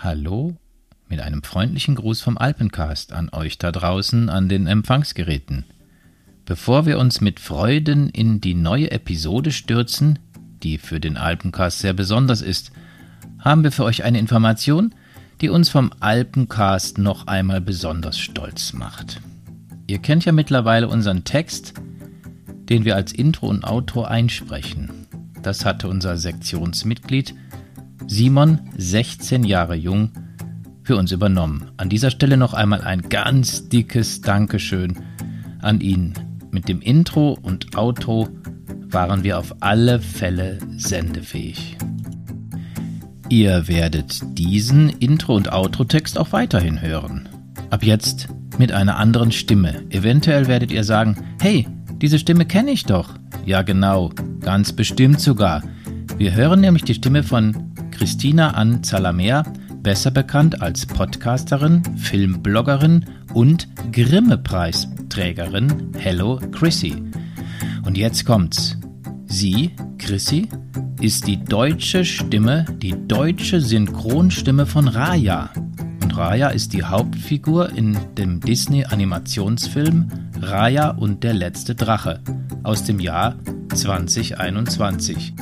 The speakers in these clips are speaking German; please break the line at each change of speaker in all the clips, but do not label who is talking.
Hallo mit einem freundlichen Gruß vom Alpencast an euch da draußen an den Empfangsgeräten. Bevor wir uns mit Freuden in die neue Episode stürzen, die für den Alpencast sehr besonders ist, haben wir für euch eine Information, die uns vom Alpencast noch einmal besonders stolz macht. Ihr kennt ja mittlerweile unseren Text, den wir als Intro und Outro einsprechen. Das hatte unser Sektionsmitglied Simon, 16 Jahre jung, für uns übernommen. An dieser Stelle noch einmal ein ganz dickes Dankeschön an ihn. Mit dem Intro und Outro waren wir auf alle Fälle sendefähig. Ihr werdet diesen Intro- und Outro-Text auch weiterhin hören. Ab jetzt mit einer anderen Stimme. Eventuell werdet ihr sagen, hey, diese Stimme kenne ich doch. Ja genau, ganz bestimmt sogar. Wir hören nämlich die Stimme von Christina Ann Zalamer, besser bekannt als Podcasterin, Filmbloggerin und Grimme-Preisträgerin Hello Chrissy. Und jetzt kommt's. Sie, Chrissy, ist die deutsche Stimme, die deutsche Synchronstimme von Raya. Und Raya ist die Hauptfigur in dem Disney-Animationsfilm Raya und der letzte Drache aus dem Jahr 2021.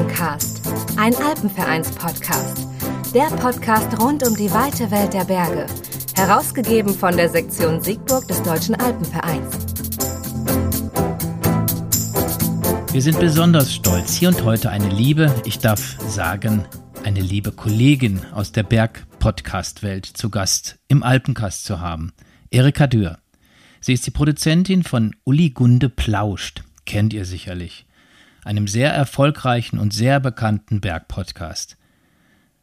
Alpencast, ein Alpenvereins-Podcast. Der Podcast rund um die weite Welt der Berge. Herausgegeben von der Sektion Siegburg des Deutschen Alpenvereins.
Wir sind besonders stolz, hier und heute eine liebe, ich darf sagen, eine liebe Kollegin aus der Berg-Podcast-Welt zu Gast im Alpencast zu haben. Erika Dürr. Sie ist die Produzentin von Uli Gunde Plauscht. Kennt ihr sicherlich einem sehr erfolgreichen und sehr bekannten Bergpodcast.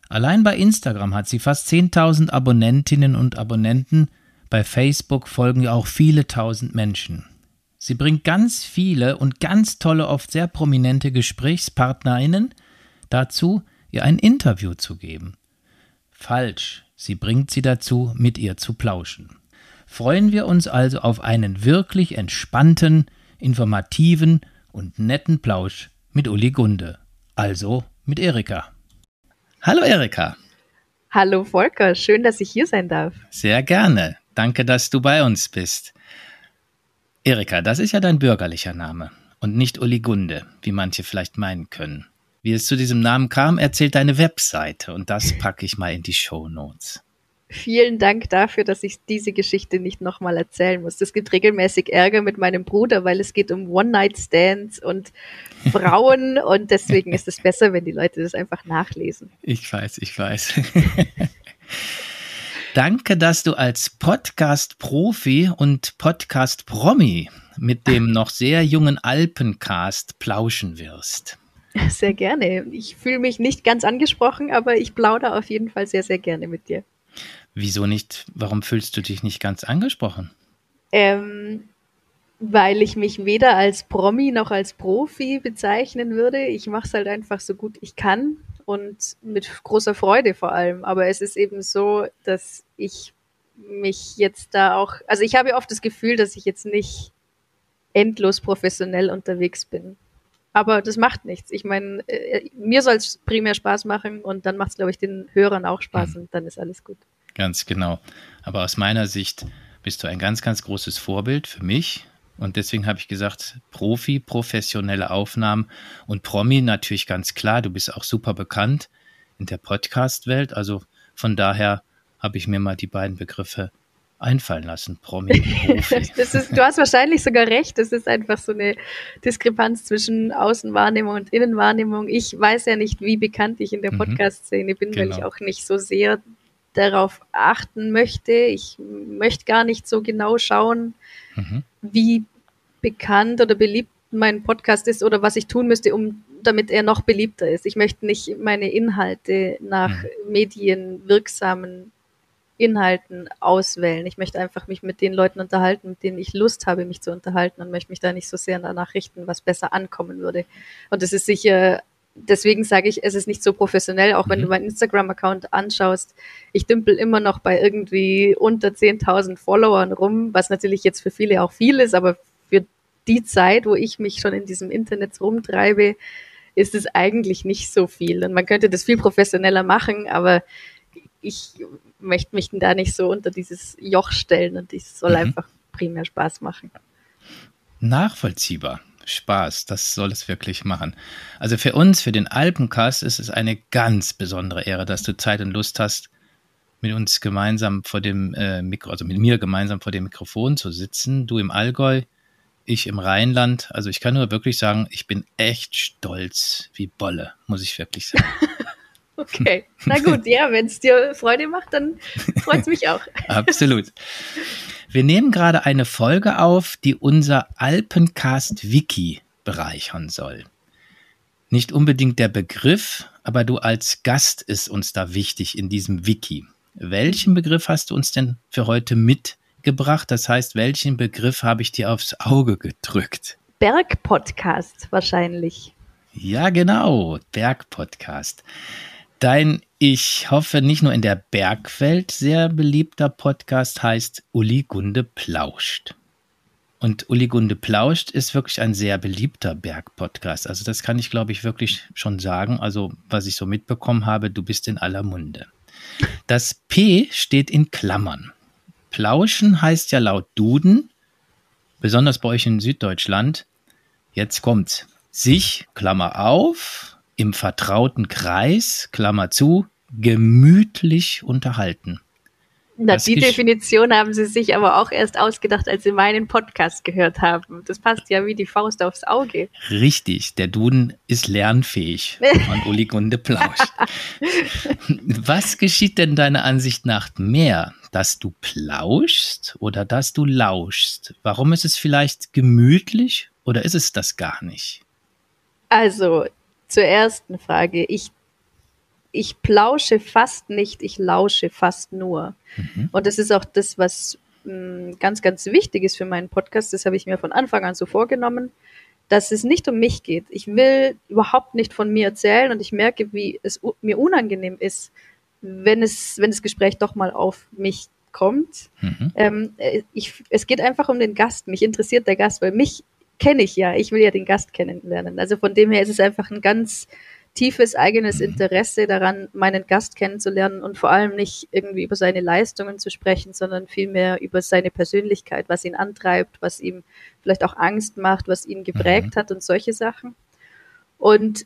Allein bei Instagram hat sie fast 10.000 Abonnentinnen und Abonnenten, bei Facebook folgen ihr auch viele tausend Menschen. Sie bringt ganz viele und ganz tolle, oft sehr prominente Gesprächspartnerinnen dazu, ihr ein Interview zu geben. Falsch, sie bringt sie dazu, mit ihr zu plauschen. Freuen wir uns also auf einen wirklich entspannten, informativen und netten Plausch mit Uli Gunde, also mit Erika. Hallo Erika.
Hallo Volker, schön, dass ich hier sein darf.
Sehr gerne. Danke, dass du bei uns bist. Erika, das ist ja dein bürgerlicher Name und nicht Uli Gunde, wie manche vielleicht meinen können. Wie es zu diesem Namen kam, erzählt deine Webseite und das packe ich mal in die Show Notes.
Vielen Dank dafür, dass ich diese Geschichte nicht nochmal erzählen muss. Es gibt regelmäßig Ärger mit meinem Bruder, weil es geht um One-Night-Stands und Frauen und deswegen ist es besser, wenn die Leute das einfach nachlesen.
Ich weiß, ich weiß. Danke, dass du als Podcast-Profi und Podcast-Promi mit dem noch sehr jungen Alpencast plauschen wirst.
Sehr gerne. Ich fühle mich nicht ganz angesprochen, aber ich plaudere auf jeden Fall sehr, sehr gerne mit dir.
Wieso nicht? Warum fühlst du dich nicht ganz angesprochen?
Ähm, weil ich mich weder als Promi noch als Profi bezeichnen würde. Ich mache es halt einfach so gut ich kann und mit großer Freude vor allem. Aber es ist eben so, dass ich mich jetzt da auch, also ich habe oft das Gefühl, dass ich jetzt nicht endlos professionell unterwegs bin. Aber das macht nichts. Ich meine, äh, mir soll es primär Spaß machen und dann macht es, glaube ich, den Hörern auch Spaß mhm. und dann ist alles gut.
Ganz genau. Aber aus meiner Sicht bist du ein ganz, ganz großes Vorbild für mich. Und deswegen habe ich gesagt, Profi, professionelle Aufnahmen und Promi natürlich ganz klar. Du bist auch super bekannt in der Podcast-Welt. Also von daher habe ich mir mal die beiden Begriffe einfallen lassen, Promi Profi.
ist, du hast wahrscheinlich sogar recht. Das ist einfach so eine Diskrepanz zwischen Außenwahrnehmung und Innenwahrnehmung. Ich weiß ja nicht, wie bekannt ich in der mhm. Podcast-Szene bin, genau. weil ich auch nicht so sehr darauf achten möchte. Ich möchte gar nicht so genau schauen, mhm. wie bekannt oder beliebt mein Podcast ist oder was ich tun müsste, um damit er noch beliebter ist. Ich möchte nicht meine Inhalte nach mhm. medienwirksamen Inhalten auswählen. Ich möchte einfach mich mit den Leuten unterhalten, mit denen ich Lust habe, mich zu unterhalten und möchte mich da nicht so sehr danach richten, was besser ankommen würde. Und das ist sicher deswegen sage ich, es ist nicht so professionell, auch wenn mhm. du meinen Instagram-Account anschaust. Ich dümpel immer noch bei irgendwie unter 10.000 Followern rum, was natürlich jetzt für viele auch viel ist, aber für die Zeit, wo ich mich schon in diesem Internet rumtreibe, ist es eigentlich nicht so viel. Und man könnte das viel professioneller machen, aber ich möchte mich da nicht so unter dieses Joch stellen und es soll mhm. einfach primär Spaß machen.
Nachvollziehbar. Spaß, das soll es wirklich machen. Also für uns, für den Alpencast, ist es eine ganz besondere Ehre, dass du Zeit und Lust hast, mit uns gemeinsam vor dem äh, Mikro, also mit mir gemeinsam vor dem Mikrofon zu sitzen. Du im Allgäu, ich im Rheinland. Also ich kann nur wirklich sagen, ich bin echt stolz wie Bolle, muss ich wirklich sagen.
okay, na gut, ja, wenn es dir Freude macht, dann freut es mich auch.
Absolut. Wir nehmen gerade eine Folge auf, die unser Alpencast Wiki bereichern soll. Nicht unbedingt der Begriff, aber du als Gast ist uns da wichtig in diesem Wiki. Welchen Begriff hast du uns denn für heute mitgebracht? Das heißt, welchen Begriff habe ich dir aufs Auge gedrückt?
Bergpodcast wahrscheinlich.
Ja, genau, Bergpodcast. Dein, ich hoffe, nicht nur in der Bergwelt sehr beliebter Podcast heißt Uli Gunde plauscht. Und Uli Gunde plauscht ist wirklich ein sehr beliebter Bergpodcast. Also das kann ich, glaube ich, wirklich schon sagen. Also was ich so mitbekommen habe, du bist in aller Munde. Das P steht in Klammern. Plauschen heißt ja laut Duden, besonders bei euch in Süddeutschland, jetzt kommt's, sich, Klammer auf, im vertrauten Kreis, Klammer zu, gemütlich unterhalten.
Na, die Definition haben Sie sich aber auch erst ausgedacht, als Sie meinen Podcast gehört haben. Das passt ja wie die Faust aufs Auge.
Richtig, der Duden ist lernfähig und Uli Gunde plauscht. Was geschieht denn deiner Ansicht nach mehr? Dass du plauschst oder dass du lauschst? Warum ist es vielleicht gemütlich oder ist es das gar nicht?
Also, zur ersten Frage. Ich ich plausche fast nicht, ich lausche fast nur. Mhm. Und das ist auch das, was mh, mm, ganz, ganz wichtig ist für meinen Podcast. Das habe ich mir von Anfang an so vorgenommen, dass es nicht um mich geht. Ich will überhaupt nicht von mir erzählen und ich merke, wie es mir unangenehm ist, wenn es, wenn das Gespräch doch mal auf mich kommt. Mhm. Ähm, äh, ich, es geht einfach um den Gast. Mich interessiert der Gast, weil mich kenne ich ja. Ich will ja den Gast kennenlernen. Also von dem her ist es einfach ein ganz tiefes eigenes Interesse daran, meinen Gast kennenzulernen und vor allem nicht irgendwie über seine Leistungen zu sprechen, sondern vielmehr über seine Persönlichkeit, was ihn antreibt, was ihm vielleicht auch Angst macht, was ihn geprägt mhm. hat und solche Sachen. Und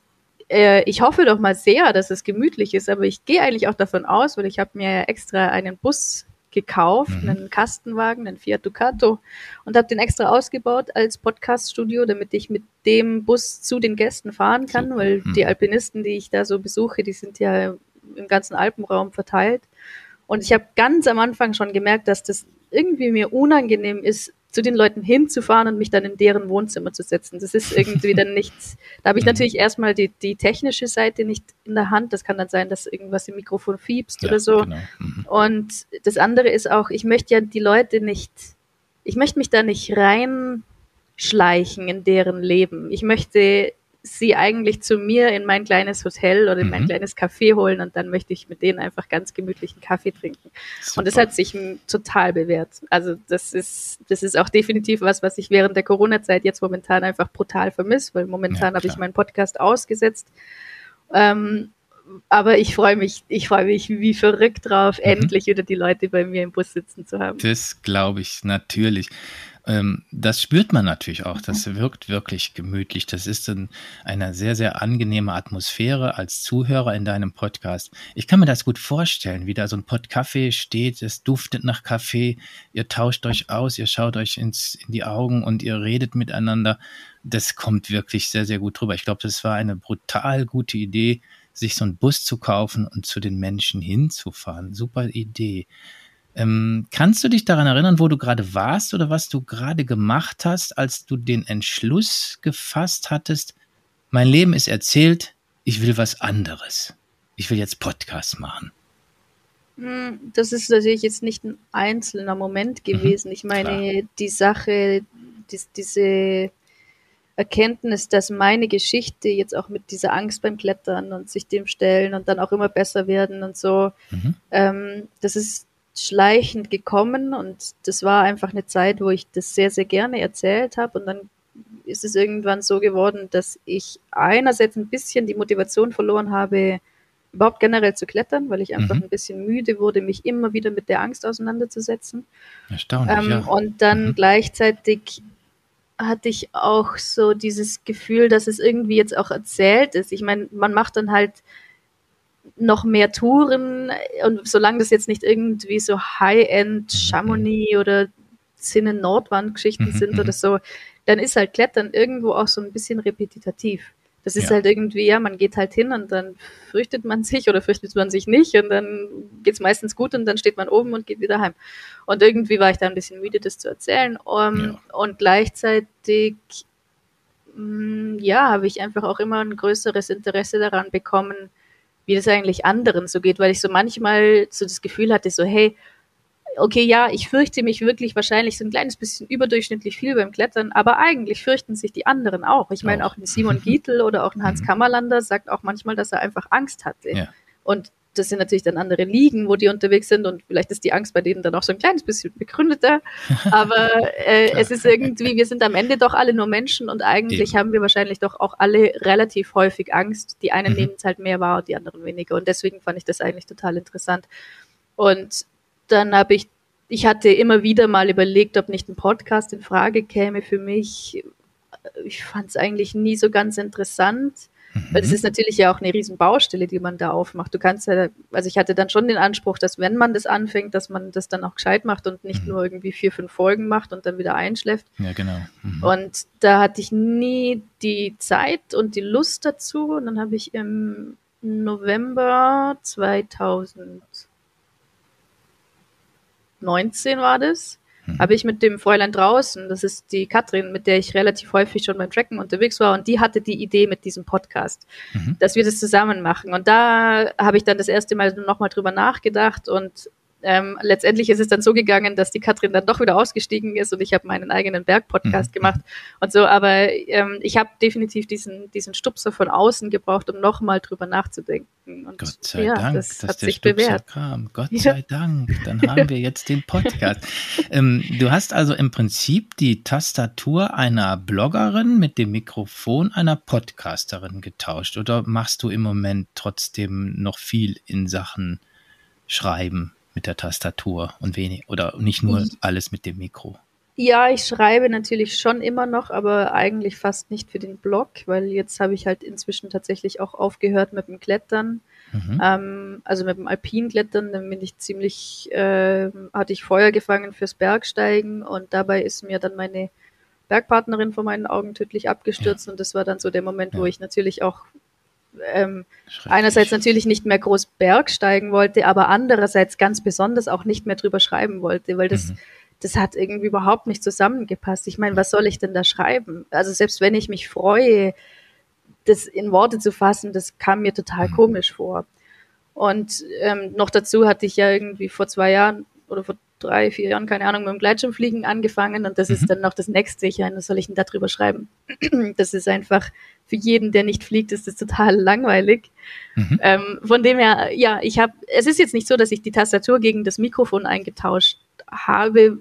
äh, ich hoffe doch mal sehr, dass es gemütlich ist, aber ich gehe eigentlich auch davon aus, weil ich habe mir extra einen Bus gekauft, mhm. einen Kastenwagen, einen Fiat Ducato und habe den extra ausgebaut als Podcaststudio, damit ich mit dem Bus zu den Gästen fahren kann, Super. weil mhm. die Alpinisten, die ich da so besuche, die sind ja im ganzen Alpenraum verteilt. Und ich habe ganz am Anfang schon gemerkt, dass das irgendwie mir unangenehm ist, zu den Leuten hinzufahren und mich dann in deren Wohnzimmer zu setzen. Das ist irgendwie dann nichts. Da habe ich mhm. natürlich erstmal die, die technische Seite nicht in der Hand. Das kann dann sein, dass irgendwas im Mikrofon fiebst ja, oder so. Genau. Mhm. Und das andere ist auch, ich möchte ja die Leute nicht, ich möchte mich da nicht reinschleichen in deren Leben. Ich möchte sie eigentlich zu mir in mein kleines Hotel oder in mein mhm. kleines Café holen und dann möchte ich mit denen einfach ganz gemütlichen Kaffee trinken. Super. Und das hat sich total bewährt. Also das ist, das ist auch definitiv was, was ich während der Corona-Zeit jetzt momentan einfach brutal vermisse, weil momentan ja, habe ich meinen Podcast ausgesetzt. Ähm, aber ich freue mich, ich freue mich wie verrückt drauf, mhm. endlich wieder die Leute bei mir im Bus sitzen zu haben.
Das glaube ich natürlich. Ähm, das spürt man natürlich auch. Das wirkt wirklich gemütlich. Das ist ein, eine sehr, sehr angenehme Atmosphäre als Zuhörer in deinem Podcast. Ich kann mir das gut vorstellen, wie da so ein Pott Kaffee steht. Es duftet nach Kaffee. Ihr tauscht euch aus, ihr schaut euch ins, in die Augen und ihr redet miteinander. Das kommt wirklich sehr, sehr gut drüber. Ich glaube, das war eine brutal gute Idee, sich so einen Bus zu kaufen und zu den Menschen hinzufahren. Super Idee. Ähm, kannst du dich daran erinnern, wo du gerade warst oder was du gerade gemacht hast, als du den Entschluss gefasst hattest, mein Leben ist erzählt, ich will was anderes. Ich will jetzt Podcast machen.
Hm, das ist natürlich jetzt nicht ein einzelner Moment mhm, gewesen. Mhm, ich meine, klar. die Sache, die, diese Erkenntnis, dass meine Geschichte jetzt auch mit dieser Angst beim Klettern und sich dem stellen und dann auch immer besser werden und so, mhm. ähm, das ist schleichend gekommen und das war einfach eine Zeit, wo ich das sehr, sehr gerne erzählt habe und dann ist es irgendwann so geworden, dass ich einerseits ein bisschen die Motivation verloren habe, überhaupt generell zu klettern, weil ich einfach mhm. ein bisschen müde wurde, mich immer wieder mit der Angst auseinanderzusetzen.
Erstaunlich, ähm,
ja. Und dann mhm. gleichzeitig hatte ich auch so dieses Gefühl, dass es irgendwie jetzt auch erzählt ist. Ich meine, man macht dann halt noch mehr Touren und solange das jetzt nicht irgendwie so High-End mhm. Chamonix oder Zinnen Nordwand-Geschichten mhm, sind oder mhm. so, dann ist halt Klettern irgendwo auch so ein bisschen repetitiv. Das ist ja. halt irgendwie, ja, man geht halt hin und dann fürchtet man sich oder fürchtet man sich nicht und dann geht's meistens gut und dann steht man oben und geht wieder heim. Und irgendwie war ich da ein bisschen müde, das zu erzählen. Um, ja. Und gleichzeitig, mh, mm, ja, habe ich einfach auch immer ein größeres Interesse daran bekommen, wie das eigentlich anderen so geht, weil ich so manchmal so das Gefühl hatte, so, hey, okay, ja, ich fürchte mich wirklich wahrscheinlich so ein kleines bisschen überdurchschnittlich viel beim Klettern, aber eigentlich fürchten sich die anderen auch. Ich meine, auch ein Simon Gietl oder auch ein Hans mhm. Kammerlander sagt auch manchmal, dass er einfach Angst hatte. Ja. Und das sind natürlich dann andere Ligen, wo die unterwegs sind und vielleicht ist die Angst bei denen dann auch so ein kleines bisschen begründeter. Aber äh, es ist irgendwie, wir sind am Ende doch alle nur Menschen und eigentlich Eben. haben wir wahrscheinlich doch auch alle relativ häufig Angst. Die einen mhm. nehmen es halt mehr wahr und die anderen weniger. Und deswegen fand ich das eigentlich total interessant. Und dann habe ich, ich hatte immer wieder mal überlegt, ob nicht ein Podcast in Frage käme für mich. Ich fand es eigentlich nie so ganz interessant. Mhm. Weil das ist natürlich ja auch eine riesen Baustelle, die man da aufmacht. Du kannst ja, also ich hatte dann schon den Anspruch, dass wenn man das anfängt, dass man das dann auch gescheit macht und nicht mhm. nur irgendwie vier, fünf Folgen macht und dann wieder einschläft.
Ja, genau.
Mhm. Und da hatte ich nie die Zeit und die Lust dazu. Und dann habe ich im November 2000 19 war das, hm. habe ich mit dem Fräulein draußen, das ist die Katrin, mit der ich relativ häufig schon beim Tracken unterwegs war, und die hatte die Idee mit diesem Podcast, mhm. dass wir das zusammen machen. Und da habe ich dann das erste Mal nochmal drüber nachgedacht und ähm, letztendlich ist es dann so gegangen, dass die Katrin dann doch wieder ausgestiegen ist und ich habe meinen eigenen Berg-Podcast mhm. gemacht und so. Aber ähm, ich habe definitiv diesen, diesen Stupser von außen gebraucht, um nochmal drüber nachzudenken. Und
Gott sei ja, Dank, das dass der Stupser bewährt. kam. Gott ja. sei Dank, dann haben wir jetzt den Podcast. ähm, du hast also im Prinzip die Tastatur einer Bloggerin mit dem Mikrofon einer Podcasterin getauscht oder machst du im Moment trotzdem noch viel in Sachen Schreiben? Mit der Tastatur und wenig oder nicht nur alles mit dem Mikro.
Ja, ich schreibe natürlich schon immer noch, aber eigentlich fast nicht für den Blog, weil jetzt habe ich halt inzwischen tatsächlich auch aufgehört mit dem Klettern. Mhm. Ähm, also mit dem Alpinklettern, dann bin ich ziemlich, äh, hatte ich Feuer gefangen fürs Bergsteigen und dabei ist mir dann meine Bergpartnerin vor meinen Augen tödlich abgestürzt ja. und das war dann so der Moment, ja. wo ich natürlich auch ähm, einerseits natürlich nicht mehr groß Bergsteigen wollte, aber andererseits ganz besonders auch nicht mehr drüber schreiben wollte, weil das, mhm. das hat irgendwie überhaupt nicht zusammengepasst. Ich meine, was soll ich denn da schreiben? Also selbst wenn ich mich freue, das in Worte zu fassen, das kam mir total mhm. komisch vor. Und ähm, noch dazu hatte ich ja irgendwie vor zwei Jahren oder vor drei, vier Jahren, keine Ahnung, mit dem Gleitschirmfliegen angefangen und das mhm. ist dann noch das nächste. Ich meine, was soll ich denn darüber schreiben? das ist einfach für jeden, der nicht fliegt, ist das total langweilig. Mhm. Ähm, von dem her, ja, ich habe, es ist jetzt nicht so, dass ich die Tastatur gegen das Mikrofon eingetauscht habe.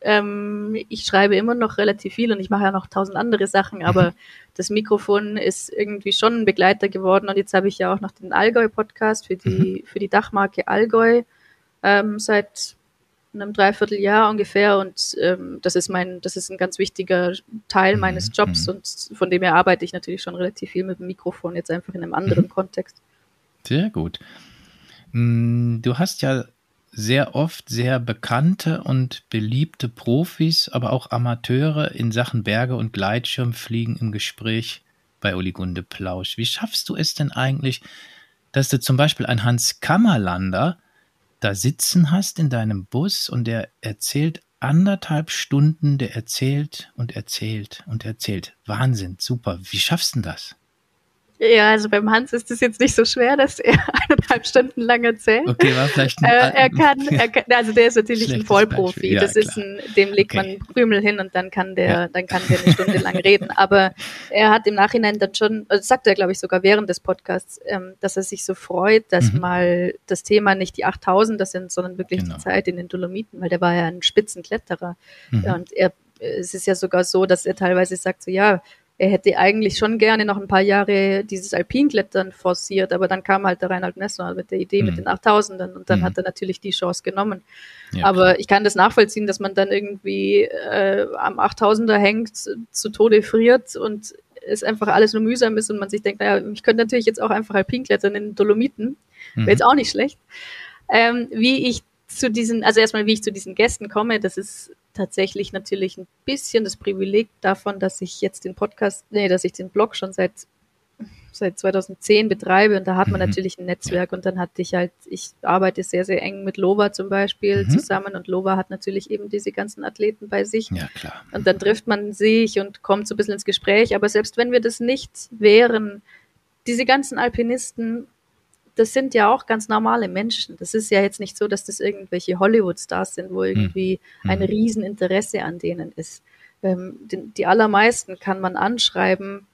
Ähm, ich schreibe immer noch relativ viel und ich mache ja noch tausend andere Sachen, aber mhm. das Mikrofon ist irgendwie schon ein Begleiter geworden und jetzt habe ich ja auch noch den Allgäu-Podcast für die, mhm. für die Dachmarke Allgäu ähm, seit einem Dreivierteljahr ungefähr und ähm, das ist mein, das ist ein ganz wichtiger Teil mhm. meines Jobs mhm. und von dem her arbeite ich natürlich schon relativ viel mit dem Mikrofon, jetzt einfach in einem anderen mhm. Kontext.
Sehr gut. Mm, du hast ja sehr oft sehr bekannte und beliebte Profis, aber auch Amateure in Sachen Berge und Gleitschirmfliegen im Gespräch bei Uli Gunde Plausch. Wie schaffst du es denn eigentlich, dass du zum Beispiel ein Hans Kammerlander da sitzen hast in deinem Bus und der erzählt anderthalb Stunden, der erzählt und erzählt und erzählt. Wahnsinn, super. Wie schaffst du das?
Ja, also beim Hans ist es jetzt nicht so schwer, dass er eineinhalb Stunden lang erzählt.
Okay, war vielleicht ein
äh, er, kann, er kann, also der ist natürlich ein Vollprofi. Ja, das klar. ist ein, dem legt okay. man Krümel hin und dann kann der, ja. dann kann der eine Stunde lang reden. Aber er hat im Nachhinein dann schon, also sagt er glaube ich sogar während des Podcasts, ähm, dass er sich so freut, dass mhm. mal das Thema nicht die 8000 das sind, sondern wirklich genau. die Zeit in den Dolomiten, weil der war ja ein Spitzenkletterer. Mhm. Und er es ist ja sogar so, dass er teilweise sagt, so ja, er hätte eigentlich schon gerne noch ein paar Jahre dieses Alpinklettern forciert, aber dann kam halt der Reinhard Messner mit der Idee mhm. mit den 8000ern und dann mhm. hat er natürlich die Chance genommen. Ja, aber klar. ich kann das nachvollziehen, dass man dann irgendwie äh, am 8000er hängt, zu Tode friert und es einfach alles nur mühsam ist und man sich denkt, naja, ich könnte natürlich jetzt auch einfach Alpinklettern in Dolomiten, wäre jetzt mhm. auch nicht schlecht. Ähm, wie ich zu diesen, also erstmal, wie ich zu diesen Gästen komme, das ist tatsächlich natürlich ein bisschen das Privileg davon, dass ich jetzt den Podcast, nee, dass ich den Blog schon seit seit 2010 betreibe und da hat man mhm. natürlich ein Netzwerk und dann hatte ich halt, ich arbeite sehr, sehr eng mit Lova zum Beispiel mhm. zusammen und Lova hat natürlich eben diese ganzen Athleten bei sich.
Ja, klar.
Und dann trifft man sich und kommt so ein bisschen ins Gespräch, aber selbst wenn wir das nicht wären, diese ganzen Alpinisten das sind ja auch ganz normale Menschen. Das ist ja jetzt nicht so, dass das irgendwelche Hollywood-Stars sind, wo irgendwie mhm. ein Rieseninteresse an denen ist. Ähm, die, die allermeisten kann man anschreiben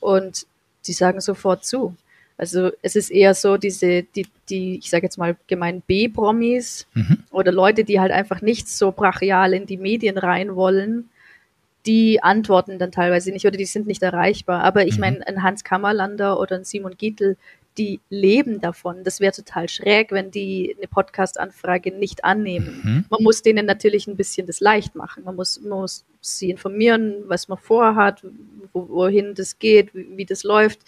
und die sagen sofort zu. Also es ist eher so diese, die, die, ich sage jetzt mal gemein B-Promis mhm. oder Leute, die halt einfach nicht so brachial in die Medien rein wollen, die antworten dann teilweise nicht oder die sind nicht erreichbar. Aber ich mhm. meine, ein Hans Kammerlander oder ein Simon Gietel, die leben davon. Das wäre total schräg, wenn die eine Podcast-Anfrage nicht annehmen. Mhm. Man muss denen natürlich ein bisschen das leicht machen. Man muss, man muss sie informieren, was man vorhat, wo, wohin das geht, wie, wie das läuft.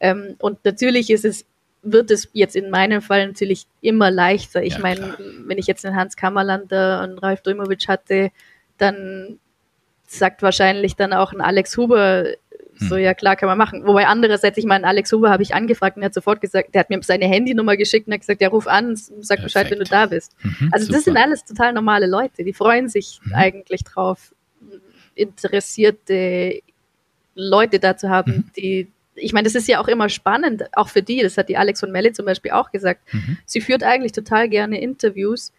Ähm, und natürlich ist es, wird es jetzt in meinem Fall natürlich immer leichter. Ich ja, meine, wenn ich jetzt einen Hans Kammerlander und Ralf Drimovic hatte, dann sagt wahrscheinlich dann auch ein Alex Huber, so, hm. ja klar, kann man machen. Wobei andererseits, ich meine, Alex Huber habe ich angefragt und er hat sofort gesagt, der hat mir seine Handynummer geschickt und hat gesagt, ja, ruf an, sag Perfekt. Bescheid, wenn du da bist. Mhm, also super. das sind alles total normale Leute, die freuen sich mhm. eigentlich drauf, interessierte Leute da zu haben, mhm. die, ich meine, das ist ja auch immer spannend, auch für die, das hat die Alex von Melle zum Beispiel auch gesagt. Mhm. Sie führt eigentlich total gerne Interviews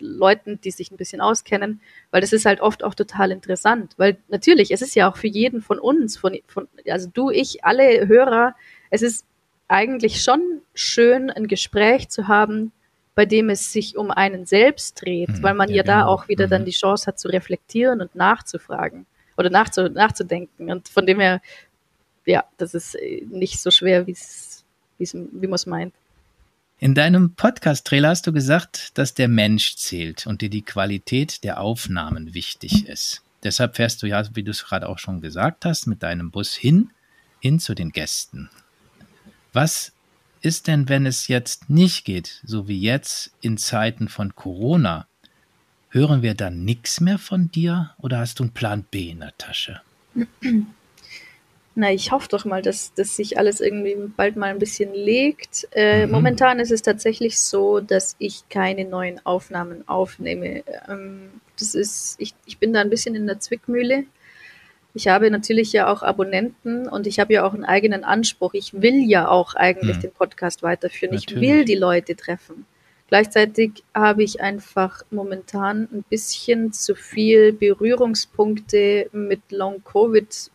Leuten, die sich ein bisschen auskennen, weil das ist halt oft auch total interessant. Weil natürlich, es ist ja auch für jeden von uns, von, von also du, ich, alle Hörer, es ist eigentlich schon schön, ein Gespräch zu haben, bei dem es sich um einen selbst dreht, mhm, weil man ja, ja da genau. auch wieder mhm. dann die Chance hat zu reflektieren und nachzufragen oder nachzu, nachzudenken. Und von dem her, ja, das ist äh, nicht so schwer, wie es, wie man es meint.
In deinem Podcast-Trailer hast du gesagt, dass der Mensch zählt und dir die Qualität der Aufnahmen wichtig ist. Deshalb fährst du ja, wie du es gerade auch schon gesagt hast, mit deinem Bus hin, hin zu den Gästen. Was ist denn, wenn es jetzt nicht geht, so wie jetzt in Zeiten von Corona? Hören wir dann nichts mehr von dir oder hast du einen Plan B in der Tasche?
Na, ich hoffe doch mal, dass, dass sich alles irgendwie bald mal ein bisschen legt. Äh, mhm. Momentan ist es tatsächlich so, dass ich keine neuen Aufnahmen aufnehme. Ähm, das ist, ich, ich bin da ein bisschen in der Zwickmühle. Ich habe natürlich ja auch Abonnenten und ich habe ja auch einen eigenen Anspruch. Ich will ja auch eigentlich mhm. den Podcast weiterführen. Natürlich. Ich will die Leute treffen. Gleichzeitig habe ich einfach momentan ein bisschen zu viel Berührungspunkte mit Long-Covid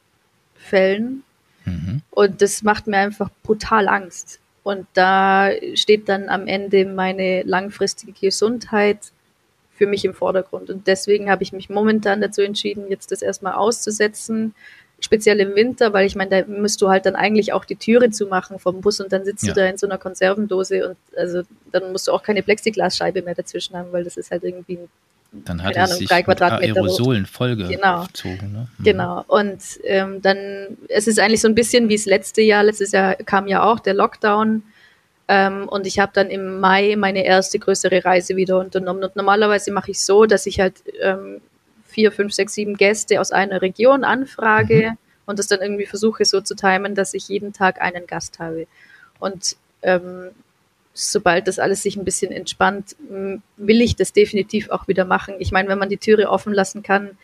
Fällen. Mhm. Und das macht mir einfach brutal Angst. Und da steht dann am Ende meine langfristige Gesundheit für mich im Vordergrund. Und deswegen habe ich mich momentan dazu entschieden, jetzt das erstmal auszusetzen, speziell im Winter, weil ich meine, da müsst du halt dann eigentlich auch die Türe zumachen vom Bus und dann sitzt ja. du da in so einer Konservendose und also dann musst du auch keine Plexiglasscheibe mehr dazwischen haben, weil das ist halt irgendwie ein
dann hat es sich drei Quadratmeter Aerosolen Folge
genau. gezogen. Ne? Mhm. Genau. Und ähm, dann, es ist eigentlich so ein bisschen wie das letzte Jahr. Letztes Jahr kam ja auch der Lockdown. Ähm, und ich habe dann im Mai meine erste größere Reise wieder unternommen. Und normalerweise mache ich so, dass ich halt ähm, vier, fünf, sechs, sieben Gäste aus einer Region anfrage mhm. und das dann irgendwie versuche so zu timen, dass ich jeden Tag einen Gast habe. Und ähm, sobald das alles sich ein bisschen entspannt, will ich das definitiv auch wieder machen. Ich meine, wenn man die Türe offen lassen kann,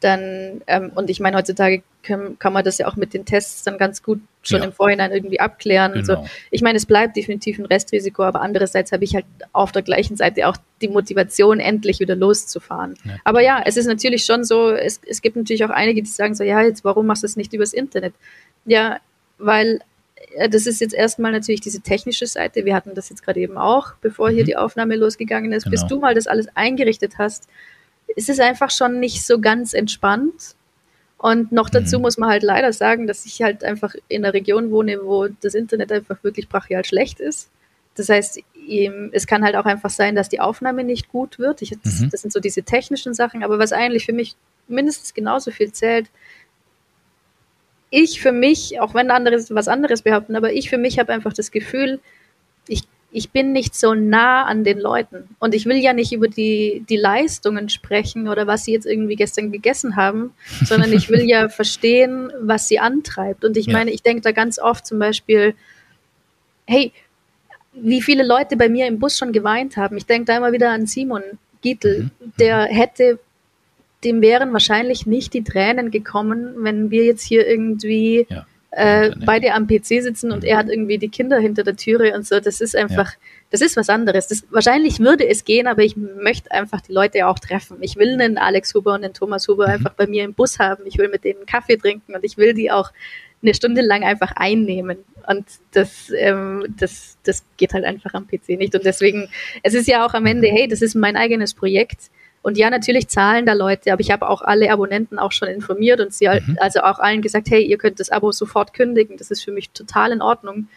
dann, ähm, und ich meine, heutzutage kann, kann, man das ja auch mit den Tests dann ganz gut schon ja. im Vorhinein irgendwie abklären. Genau. So. Ich meine, es bleibt definitiv ein Restrisiko, aber andererseits habe ich halt auf der gleichen Seite auch die Motivation, endlich wieder loszufahren. Ja. Aber ja, es ist natürlich schon so, es, es gibt natürlich auch einige, die sagen so, ja, jetzt warum machst du es nicht übers Internet? Ja, weil das ist jetzt erstmal natürlich diese technische Seite. Wir hatten das jetzt gerade eben auch, bevor hier mhm. die Aufnahme losgegangen ist. Genau. Bis du mal das alles eingerichtet hast, ist es einfach schon nicht so ganz entspannt. Und noch dazu mhm. muss man halt leider sagen, dass ich halt einfach in einer Region wohne, wo das Internet einfach wirklich brachial schlecht ist. Das heißt, es kann halt auch einfach sein, dass die Aufnahme nicht gut wird. Ich, das, mhm. das sind so diese technischen Sachen, aber was eigentlich für mich mindestens genauso viel zählt, ich für mich, auch wenn andere was anderes behaupten, aber ich für mich habe einfach das Gefühl, ich ich bin nicht so nah an den Leuten. Und ich will ja nicht über die, die Leistungen sprechen oder was sie jetzt irgendwie gestern gegessen haben, sondern ich will ja verstehen, was sie antreibt. Und ich ja. meine, ich denke da ganz oft zum Beispiel, hey, wie viele Leute bei mir im Bus schon geweint haben. Ich denke da immer wieder an Simon Gietel, mhm. der hätte, dem wären wahrscheinlich nicht die Tränen gekommen, wenn wir jetzt hier irgendwie ja äh, beide am PC sitzen und mhm. er hat irgendwie die Kinder hinter der Türe und so. Das ist einfach, ja. das ist was anderes. Das, wahrscheinlich würde es gehen, aber ich möchte einfach die Leute auch treffen. Ich will einen Alex Huber und einen Thomas Huber mhm. einfach bei mir im Bus haben. Ich will mit denen Kaffee trinken und ich will die auch eine Stunde lang einfach einnehmen. Und das, ähm, das, das geht halt einfach am PC nicht. Und deswegen, es ist ja auch am Ende, hey, das ist mein eigenes Projekt und ja, natürlich zahlen da Leute, aber ich habe auch alle Abonnenten auch schon informiert und sie mhm. also auch allen gesagt, hey, ihr könnt das Abo sofort kündigen. Das ist für mich total in Ordnung.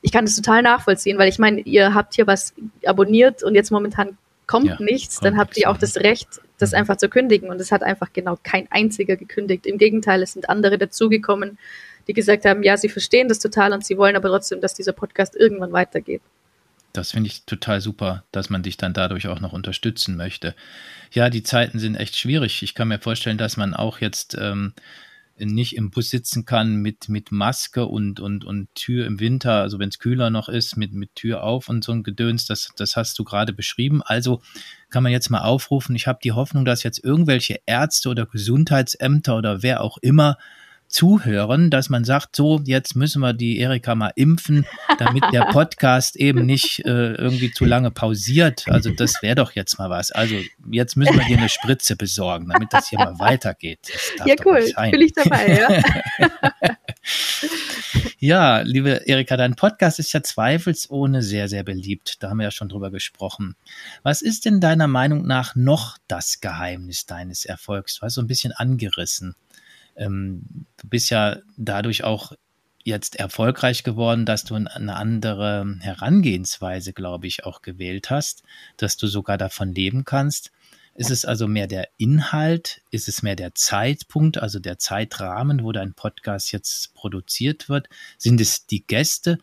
Ich kann das total nachvollziehen, weil ich meine, ihr habt hier was abonniert und jetzt momentan kommt ja, nichts, kommt dann habt ihr auch das Recht, das mhm. einfach zu kündigen. Und es hat einfach genau kein einziger gekündigt. Im Gegenteil, es sind andere dazugekommen, die gesagt haben, ja, sie verstehen das total und sie wollen aber trotzdem, dass dieser Podcast irgendwann weitergeht.
Das finde ich total super, dass man dich dann dadurch auch noch unterstützen möchte. Ja, die Zeiten sind echt schwierig. Ich kann mir vorstellen, dass man auch jetzt ähm, nicht im Bus sitzen kann mit, mit Maske und, und, und Tür im Winter, also wenn es kühler noch ist, mit, mit Tür auf und so ein Gedöns, das, das hast du gerade beschrieben. Also kann man jetzt mal aufrufen, ich habe die Hoffnung, dass jetzt irgendwelche Ärzte oder Gesundheitsämter oder wer auch immer zuhören, dass man sagt, so, jetzt müssen wir die Erika mal impfen, damit der Podcast eben nicht äh, irgendwie zu lange pausiert. Also das wäre doch jetzt mal was. Also jetzt müssen wir dir eine Spritze besorgen, damit das hier mal weitergeht.
Ja, cool. Bin ich dabei, ja.
ja, liebe Erika, dein Podcast ist ja zweifelsohne sehr, sehr beliebt. Da haben wir ja schon drüber gesprochen. Was ist denn deiner Meinung nach noch das Geheimnis deines Erfolgs? Du hast so ein bisschen angerissen ähm, du bist ja dadurch auch jetzt erfolgreich geworden, dass du eine andere Herangehensweise, glaube ich, auch gewählt hast, dass du sogar davon leben kannst. Ist es also mehr der Inhalt? Ist es mehr der Zeitpunkt, also der Zeitrahmen, wo dein Podcast jetzt produziert wird? Sind es die Gäste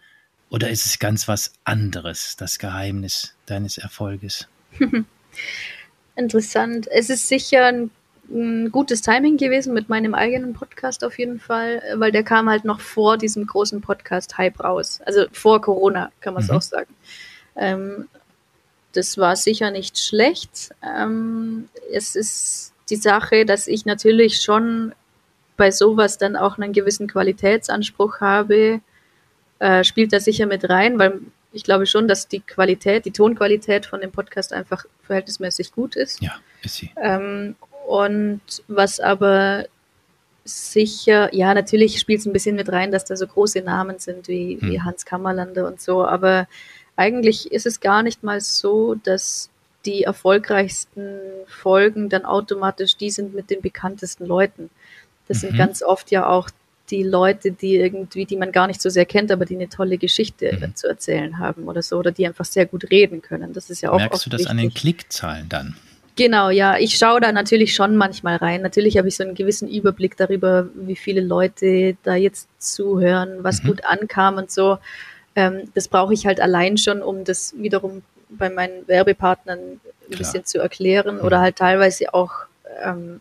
oder ist es ganz was anderes, das Geheimnis deines Erfolges?
Interessant. Es ist sicher ein ein gutes Timing gewesen mit meinem eigenen Podcast auf jeden Fall, weil der kam halt noch vor diesem großen Podcast-Hype raus. Also vor Corona, kann man es mhm. auch sagen. Ähm, das war sicher nicht schlecht. Ähm, es ist die Sache, dass ich natürlich schon bei sowas dann auch einen gewissen Qualitätsanspruch habe, äh, spielt da sicher mit rein, weil ich glaube schon, dass die Qualität, die Tonqualität von dem Podcast einfach verhältnismäßig gut ist.
Ja, ist sie.
Ähm, und was aber sicher, ja, natürlich spielt es ein bisschen mit rein, dass da so große Namen sind wie, hm. wie Hans Kammerlander und so, aber eigentlich ist es gar nicht mal so, dass die erfolgreichsten Folgen dann automatisch die sind mit den bekanntesten Leuten. Das mhm. sind ganz oft ja auch die Leute, die irgendwie, die man gar nicht so sehr kennt, aber die eine tolle Geschichte mhm. zu erzählen haben oder so, oder die einfach sehr gut reden können. Das ist ja auch.
Merkst du das wichtig. an den Klickzahlen dann?
Genau, ja. Ich schaue da natürlich schon manchmal rein. Natürlich habe ich so einen gewissen Überblick darüber, wie viele Leute da jetzt zuhören, was mhm. gut ankam und so. Ähm, das brauche ich halt allein schon, um das wiederum bei meinen Werbepartnern ein Klar. bisschen zu erklären mhm. oder halt teilweise auch, ähm,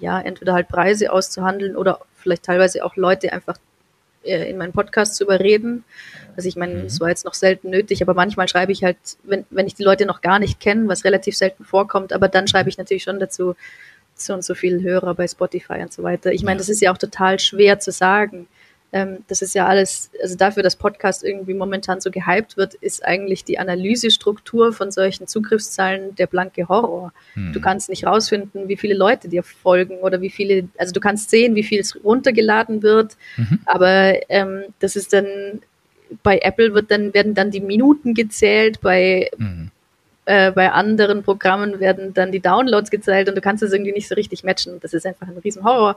ja, entweder halt Preise auszuhandeln oder vielleicht teilweise auch Leute einfach in meinen Podcast zu überreden. Also ich meine, es mhm. war jetzt noch selten nötig, aber manchmal schreibe ich halt, wenn, wenn ich die Leute noch gar nicht kenne, was relativ selten vorkommt, aber dann schreibe ich natürlich schon dazu, so und so viele Hörer bei Spotify und so weiter. Ich meine, das ist ja auch total schwer zu sagen. Ähm, das ist ja alles, also dafür, dass Podcast irgendwie momentan so gehypt wird, ist eigentlich die Analysestruktur von solchen Zugriffszahlen der blanke Horror. Hm. Du kannst nicht rausfinden, wie viele Leute dir folgen oder wie viele, also du kannst sehen, wie viel es runtergeladen wird, mhm. aber ähm, das ist dann bei Apple wird dann, werden dann die Minuten gezählt, bei, mhm. äh, bei anderen Programmen werden dann die Downloads gezählt und du kannst das irgendwie nicht so richtig matchen. Das ist einfach ein Riesenhorror.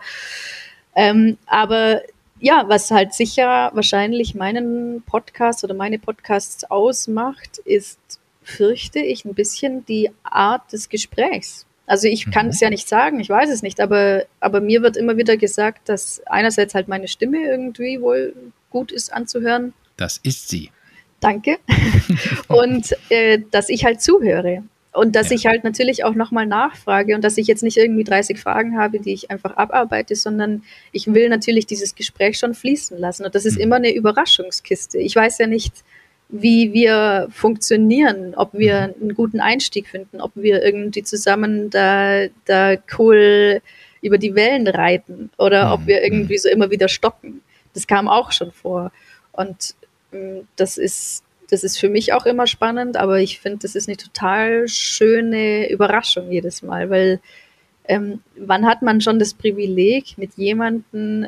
Ähm, aber ja, was halt sicher wahrscheinlich meinen Podcast oder meine Podcasts ausmacht, ist, fürchte ich, ein bisschen die Art des Gesprächs. Also ich kann es mhm. ja nicht sagen, ich weiß es nicht, aber, aber mir wird immer wieder gesagt, dass einerseits halt meine Stimme irgendwie wohl gut ist anzuhören.
Das ist sie.
Danke. und äh, dass ich halt zuhöre. Und dass ja. ich halt natürlich auch nochmal nachfrage und dass ich jetzt nicht irgendwie 30 Fragen habe, die ich einfach abarbeite, sondern ich will natürlich dieses Gespräch schon fließen lassen. Und das ist mhm. immer eine Überraschungskiste. Ich weiß ja nicht, wie wir funktionieren, ob wir mhm. einen guten Einstieg finden, ob wir irgendwie zusammen da, da cool über die Wellen reiten oder ob mhm. wir irgendwie mhm. so immer wieder stoppen. Das kam auch schon vor. Und ähm, das ist das ist für mich auch immer spannend, aber ich finde, das ist eine total schöne Überraschung jedes Mal, weil ähm, wann hat man schon das Privileg, mit jemandem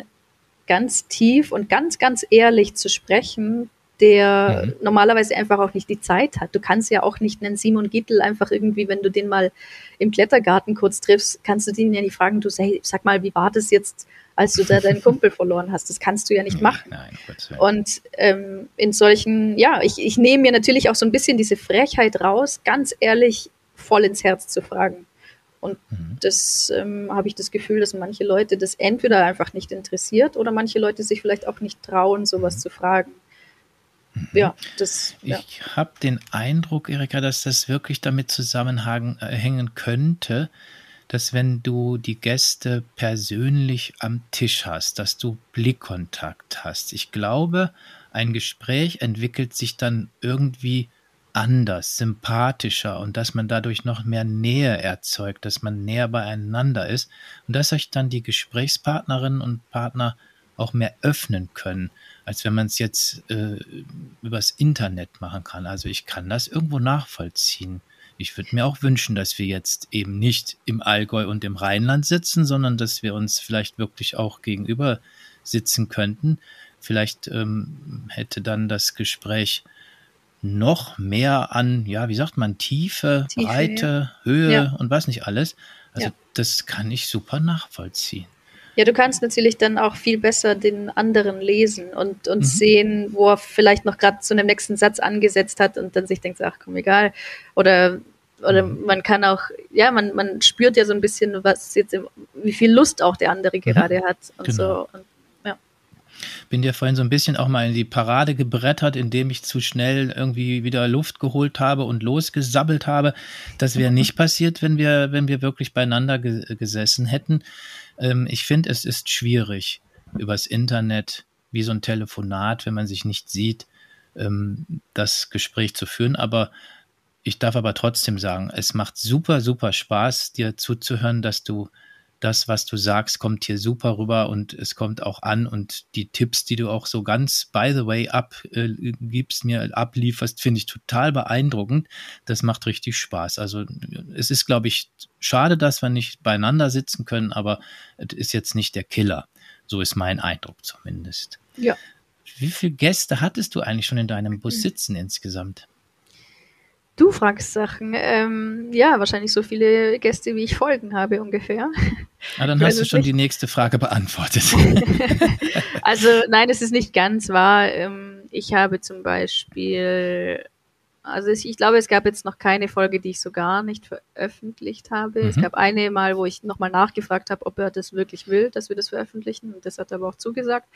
ganz tief und ganz, ganz ehrlich zu sprechen, der mhm. normalerweise einfach auch nicht die Zeit hat. Du kannst ja auch nicht einen Simon Gittel einfach irgendwie, wenn du den mal im Klettergarten kurz triffst, kannst du den ja nicht fragen, du hey, sag mal, wie war das jetzt als du da deinen Kumpel verloren hast. Das kannst du ja nicht machen. Nein, und ähm, in solchen, ja, ich, ich nehme mir natürlich auch so ein bisschen diese Frechheit raus, ganz ehrlich voll ins Herz zu fragen. Und mhm. das ähm, habe ich das Gefühl, dass manche Leute das entweder einfach nicht interessiert oder manche Leute sich vielleicht auch nicht trauen, sowas mhm. zu fragen.
Mhm. Ja, das. Ja. Ich habe den Eindruck, Erika, dass das wirklich damit zusammenhängen äh, könnte, dass wenn du die Gäste persönlich am Tisch hast, dass du Blickkontakt hast. Ich glaube, ein Gespräch entwickelt sich dann irgendwie anders, sympathischer und dass man dadurch noch mehr Nähe erzeugt, dass man näher beieinander ist und dass sich dann die Gesprächspartnerinnen und Partner auch mehr öffnen können, als wenn man es jetzt äh, übers Internet machen kann. Also ich kann das irgendwo nachvollziehen. Ich würde mir auch wünschen, dass wir jetzt eben nicht im Allgäu und im Rheinland sitzen, sondern dass wir uns vielleicht wirklich auch gegenüber sitzen könnten. Vielleicht ähm, hätte dann das Gespräch noch mehr an, ja, wie sagt man, Tiefe, Tiefe Breite, ja. Höhe ja. und was nicht alles. Also ja. das kann ich super nachvollziehen.
Ja, du kannst natürlich dann auch viel besser den anderen lesen und, und mhm. sehen, wo er vielleicht noch gerade zu einem nächsten Satz angesetzt hat und dann sich denkt, ach komm, egal. Oder, oder mhm. man kann auch, ja, man, man spürt ja so ein bisschen, was jetzt, wie viel Lust auch der andere mhm. gerade hat und genau. so. Und, ja.
Bin dir vorhin so ein bisschen auch mal in die Parade gebrettert, indem ich zu schnell irgendwie wieder Luft geholt habe und losgesabbelt habe. Das wäre nicht passiert, wenn wir, wenn wir wirklich beieinander ge gesessen hätten. Ähm, ich finde, es ist schwierig, übers Internet, wie so ein Telefonat, wenn man sich nicht sieht, ähm, das Gespräch zu führen. Aber ich darf aber trotzdem sagen, es macht super, super Spaß, dir zuzuhören, dass du das, was du sagst, kommt hier super rüber und es kommt auch an und die Tipps, die du auch so ganz by the way abgibst, äh, mir ablieferst, finde ich total beeindruckend. Das macht richtig Spaß. Also es ist, glaube ich, schade, dass wir nicht beieinander sitzen können, aber es ist jetzt nicht der Killer. So ist mein Eindruck zumindest.
Ja.
Wie viele Gäste hattest du eigentlich schon in deinem Bus sitzen insgesamt?
Du fragst Sachen. Ähm, ja, wahrscheinlich so viele Gäste, wie ich Folgen habe ungefähr.
Ah, dann hast du schon nicht. die nächste Frage beantwortet.
also nein, es ist nicht ganz wahr. Ähm, ich habe zum Beispiel, also ich glaube, es gab jetzt noch keine Folge, die ich so gar nicht veröffentlicht habe. Mhm. Es gab eine Mal, wo ich nochmal nachgefragt habe, ob er das wirklich will, dass wir das veröffentlichen. Und das hat er aber auch zugesagt.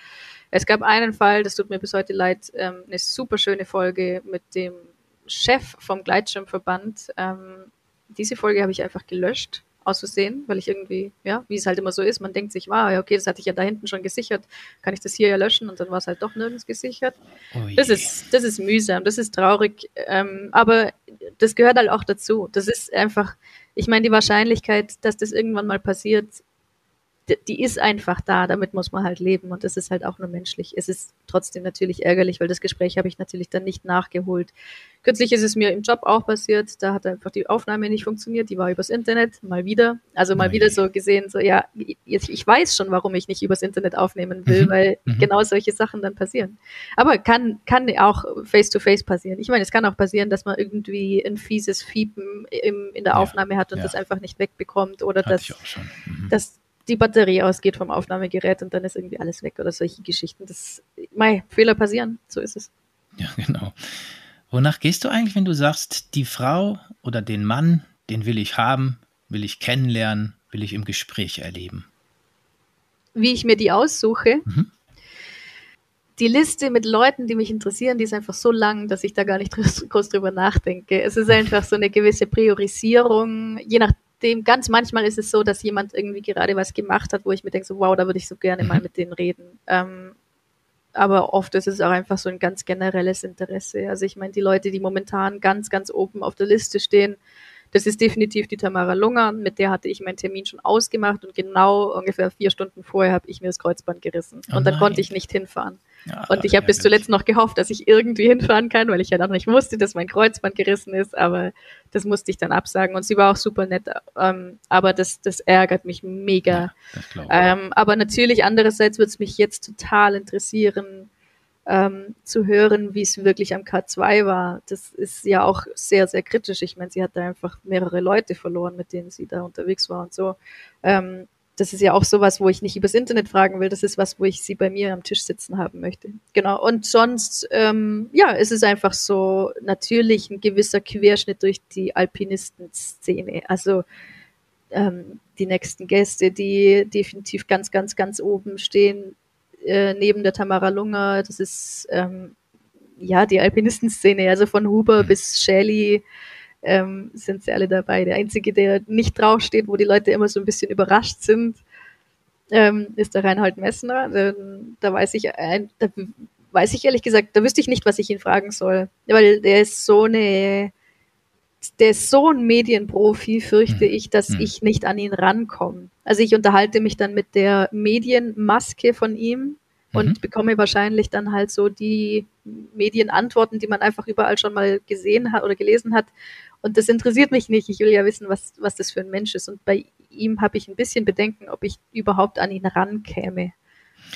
Es gab einen Fall, das tut mir bis heute leid, ähm, eine super schöne Folge mit dem Chef vom Gleitschirmverband. Ähm, diese Folge habe ich einfach gelöscht, aus Versehen, weil ich irgendwie, ja, wie es halt immer so ist, man denkt sich, wow, ja, okay, das hatte ich ja da hinten schon gesichert, kann ich das hier ja löschen und dann war es halt doch nirgends gesichert. Oh das ist, das ist mühsam, das ist traurig, ähm, aber das gehört halt auch dazu. Das ist einfach, ich meine, die Wahrscheinlichkeit, dass das irgendwann mal passiert, die ist einfach da, damit muss man halt leben und das ist halt auch nur menschlich. Es ist trotzdem natürlich ärgerlich, weil das Gespräch habe ich natürlich dann nicht nachgeholt. Kürzlich ist es mir im Job auch passiert, da hat einfach die Aufnahme nicht funktioniert, die war übers Internet, mal wieder. Also mal wieder so gesehen, so ja, jetzt, ich weiß schon, warum ich nicht übers Internet aufnehmen will, mhm. weil mhm. genau solche Sachen dann passieren. Aber kann, kann auch face-to-face -face passieren. Ich meine, es kann auch passieren, dass man irgendwie ein fieses Fiepen im, in der Aufnahme hat und ja. das einfach nicht wegbekommt oder dass, mhm. dass die Batterie ausgeht vom Aufnahmegerät und dann ist irgendwie alles weg oder solche Geschichten. Das, mei, Fehler passieren, so ist es.
Ja, genau. Wonach gehst du eigentlich, wenn du sagst, die Frau oder den Mann, den will ich haben, will ich kennenlernen, will ich im Gespräch erleben?
Wie ich mir die aussuche? Mhm. Die Liste mit Leuten, die mich interessieren, die ist einfach so lang, dass ich da gar nicht groß drüber nachdenke. Es ist einfach so eine gewisse Priorisierung, je nach trotzdem, ganz manchmal ist es so, dass jemand irgendwie gerade was gemacht hat, wo ich mir denke, so, wow, da würde ich so gerne mal mhm. mit denen reden. Ähm, aber oft ist es auch einfach so ein ganz generelles Interesse. Also ich meine, die Leute, die momentan ganz, ganz oben auf der Liste stehen, das ist definitiv die Tamara Lunger, mit der hatte ich meinen Termin schon ausgemacht und genau ungefähr vier Stunden vorher habe ich mir das Kreuzband gerissen. Oh und dann konnte ich nicht hinfahren. Ja, und ich habe bis zuletzt noch gehofft, dass ich irgendwie hinfahren kann, weil ich ja noch nicht wusste, dass mein Kreuzband gerissen ist, aber das musste ich dann absagen. Und sie war auch super nett, ähm, aber das, das ärgert mich mega. Ja, ähm, aber natürlich, andererseits würde es mich jetzt total interessieren, ähm, zu hören, wie es wirklich am K2 war. Das ist ja auch sehr, sehr kritisch. Ich meine, sie hat da einfach mehrere Leute verloren, mit denen sie da unterwegs war und so. Ähm, das ist ja auch sowas, wo ich nicht übers Internet fragen will. Das ist was, wo ich sie bei mir am Tisch sitzen haben möchte. Genau. Und sonst, ähm, ja, ist es einfach so natürlich ein gewisser Querschnitt durch die Alpinistenszene. Also ähm, die nächsten Gäste, die definitiv ganz, ganz, ganz oben stehen, äh, neben der Tamara Lunger, das ist ähm, ja die Alpinistenszene, also von Huber mhm. bis Shelley ähm, sind sie alle dabei. Der einzige, der nicht draufsteht, wo die Leute immer so ein bisschen überrascht sind, ähm, ist der Reinhold Messner. Da, da weiß ich, äh, da weiß ich ehrlich gesagt, da wüsste ich nicht, was ich ihn fragen soll, weil der ist so eine der ist so ein Medienprofi, fürchte hm. ich, dass hm. ich nicht an ihn rankomme. Also ich unterhalte mich dann mit der Medienmaske von ihm und mhm. bekomme wahrscheinlich dann halt so die Medienantworten, die man einfach überall schon mal gesehen hat oder gelesen hat. Und das interessiert mich nicht. Ich will ja wissen, was, was das für ein Mensch ist. Und bei ihm habe ich ein bisschen Bedenken, ob ich überhaupt an ihn rankäme.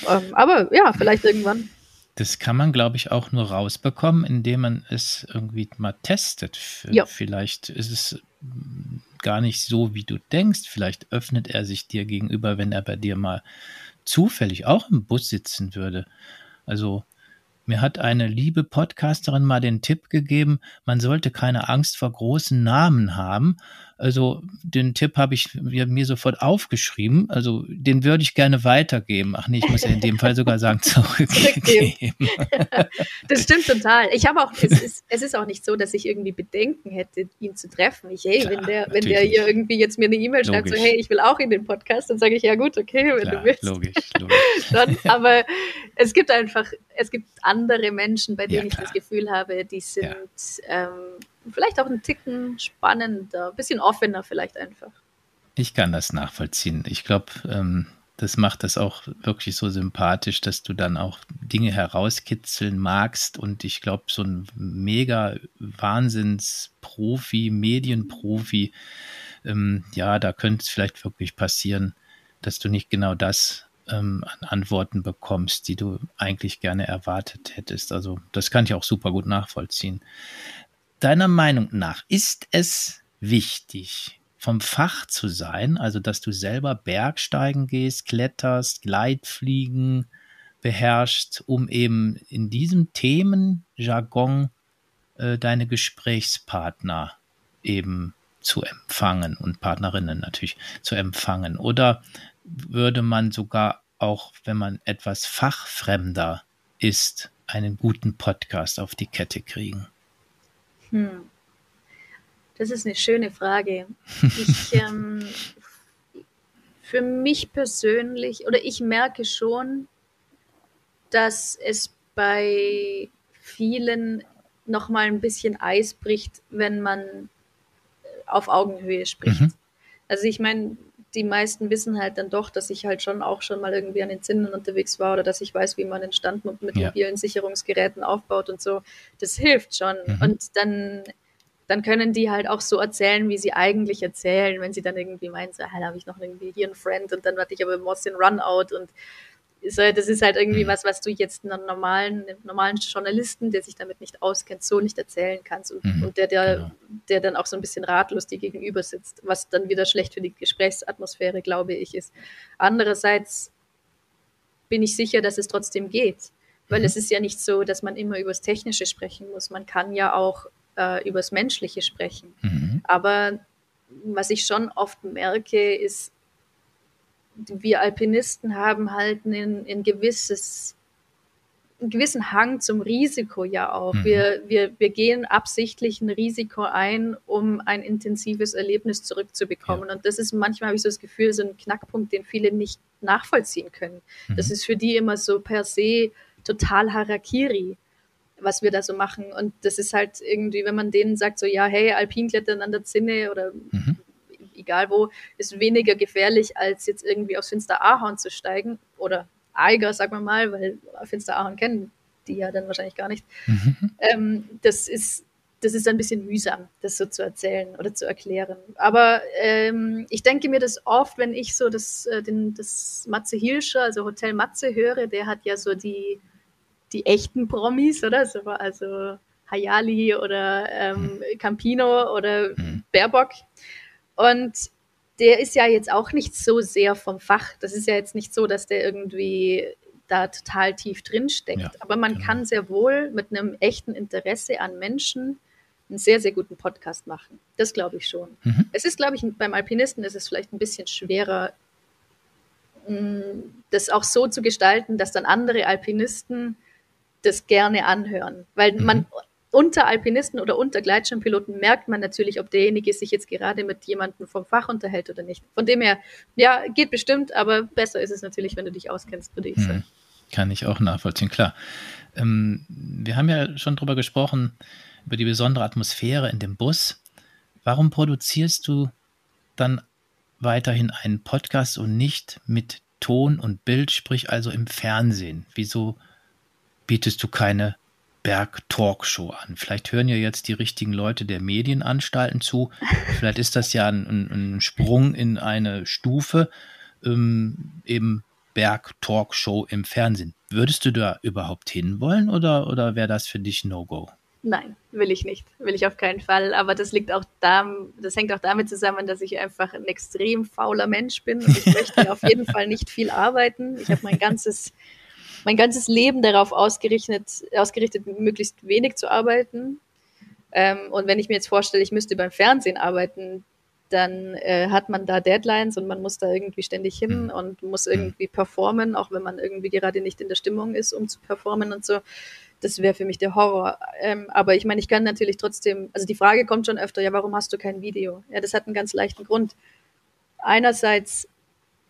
Ähm, aber ja, vielleicht irgendwann.
Das kann man, glaube ich, auch nur rausbekommen, indem man es irgendwie mal testet. Ja. Vielleicht ist es gar nicht so, wie du denkst. Vielleicht öffnet er sich dir gegenüber, wenn er bei dir mal zufällig auch im Bus sitzen würde. Also mir hat eine liebe Podcasterin mal den Tipp gegeben, man sollte keine Angst vor großen Namen haben, also den Tipp habe ich mir sofort aufgeschrieben. Also den würde ich gerne weitergeben. Ach nee, ich muss ja in dem Fall sogar sagen zurückgeben.
das stimmt total. Ich habe auch, es ist, es ist auch nicht so, dass ich irgendwie Bedenken hätte, ihn zu treffen. Ich, hey, Klar, wenn der, wenn der hier irgendwie jetzt mir eine E-Mail schreibt, so hey, ich will auch in den Podcast, dann sage ich ja gut, okay, wenn Klar, du willst. Logisch, logisch. dann, aber es gibt einfach, es gibt andere Menschen, bei denen ja, ich das Gefühl habe, die sind ja. ähm, vielleicht auch einen Ticken spannender, ein bisschen offener vielleicht einfach.
Ich kann das nachvollziehen. Ich glaube, ähm, das macht das auch wirklich so sympathisch, dass du dann auch Dinge herauskitzeln magst. Und ich glaube, so ein mega Wahnsinnsprofi, Medienprofi, ähm, ja, da könnte es vielleicht wirklich passieren, dass du nicht genau das ähm, an Antworten bekommst, die du eigentlich gerne erwartet hättest. Also das kann ich auch super gut nachvollziehen deiner Meinung nach, ist es wichtig, vom Fach zu sein, also dass du selber Bergsteigen gehst, kletterst, Gleitfliegen beherrschst, um eben in diesem Themenjargon äh, deine Gesprächspartner eben zu empfangen und Partnerinnen natürlich zu empfangen? Oder würde man sogar auch, wenn man etwas fachfremder ist, einen guten Podcast auf die Kette kriegen? Hm.
Das ist eine schöne Frage. Ich, ähm, für mich persönlich, oder ich merke schon, dass es bei vielen nochmal ein bisschen Eis bricht, wenn man auf Augenhöhe spricht. Mhm. Also ich meine, die meisten wissen halt dann doch, dass ich halt schon auch schon mal irgendwie an den Zinnen unterwegs war oder dass ich weiß, wie man den Stand mit ja. mobilen Sicherungsgeräten aufbaut und so. Das hilft schon. Mhm. Und dann, dann können die halt auch so erzählen, wie sie eigentlich erzählen, wenn sie dann irgendwie meinen, so, ah, da habe ich noch irgendwie hier einen Friend und dann hatte ich aber Moss den Runout und das ist halt irgendwie mhm. was, was du jetzt einem normalen, einem normalen Journalisten, der sich damit nicht auskennt, so nicht erzählen kannst und, mhm, und der, der, genau. der dann auch so ein bisschen ratlos dir gegenüber sitzt, was dann wieder schlecht für die Gesprächsatmosphäre, glaube ich, ist. Andererseits bin ich sicher, dass es trotzdem geht, weil mhm. es ist ja nicht so, dass man immer über das Technische sprechen muss. Man kann ja auch äh, über das Menschliche sprechen. Mhm. Aber was ich schon oft merke, ist, wir Alpinisten haben halt ein, ein gewisses einen gewissen Hang zum Risiko ja auch. Mhm. Wir, wir, wir gehen absichtlich ein Risiko ein, um ein intensives Erlebnis zurückzubekommen. Ja. Und das ist manchmal, habe ich so das Gefühl, so ein Knackpunkt, den viele nicht nachvollziehen können. Mhm. Das ist für die immer so per se total Harakiri, was wir da so machen. Und das ist halt irgendwie, wenn man denen sagt, so, ja, hey, Alpinklettern an der Zinne oder mhm egal wo, ist weniger gefährlich, als jetzt irgendwie aufs Finster Ahorn zu steigen oder Eiger, sagen wir mal, weil Finster Ahorn kennen die ja dann wahrscheinlich gar nicht. Mhm. Ähm, das ist das ist ein bisschen mühsam, das so zu erzählen oder zu erklären. Aber ähm, ich denke mir das oft, wenn ich so das, äh, den, das Matze Hilscher, also Hotel Matze höre, der hat ja so die, die echten Promis, oder? So, also Hayali oder ähm, mhm. Campino oder mhm. Baerbock. Und der ist ja jetzt auch nicht so sehr vom Fach. Das ist ja jetzt nicht so, dass der irgendwie da total tief drin steckt. Ja, Aber man genau. kann sehr wohl mit einem echten Interesse an Menschen einen sehr, sehr guten Podcast machen. Das glaube ich schon. Mhm. Es ist, glaube ich, beim Alpinisten ist es vielleicht ein bisschen schwerer, mm, das auch so zu gestalten, dass dann andere Alpinisten das gerne anhören. Weil mhm. man unter Alpinisten oder unter Gleitschirmpiloten merkt man natürlich, ob derjenige sich jetzt gerade mit jemandem vom Fach unterhält oder nicht. Von dem her, ja, geht bestimmt, aber besser ist es natürlich, wenn du dich auskennst, würde ich hm. sagen.
Kann ich auch nachvollziehen, klar. Ähm, wir haben ja schon drüber gesprochen, über die besondere Atmosphäre in dem Bus. Warum produzierst du dann weiterhin einen Podcast und nicht mit Ton und Bild, sprich also im Fernsehen? Wieso bietest du keine Berg-Talkshow an. Vielleicht hören ja jetzt die richtigen Leute der Medienanstalten zu. Vielleicht ist das ja ein, ein Sprung in eine Stufe, ähm, eben Berg-Talkshow im Fernsehen. Würdest du da überhaupt hinwollen oder, oder wäre das für dich No-Go?
Nein, will ich nicht. Will ich auf keinen Fall. Aber das liegt auch da, das hängt auch damit zusammen, dass ich einfach ein extrem fauler Mensch bin und ich möchte auf jeden Fall nicht viel arbeiten. Ich habe mein ganzes mein ganzes Leben darauf ausgerichtet, ausgerichtet möglichst wenig zu arbeiten. Ähm, und wenn ich mir jetzt vorstelle, ich müsste beim Fernsehen arbeiten, dann äh, hat man da Deadlines und man muss da irgendwie ständig hin mhm. und muss mhm. irgendwie performen, auch wenn man irgendwie gerade nicht in der Stimmung ist, um zu performen und so. Das wäre für mich der Horror. Ähm, aber ich meine, ich kann natürlich trotzdem, also die Frage kommt schon öfter, ja, warum hast du kein Video? Ja, das hat einen ganz leichten Grund. Einerseits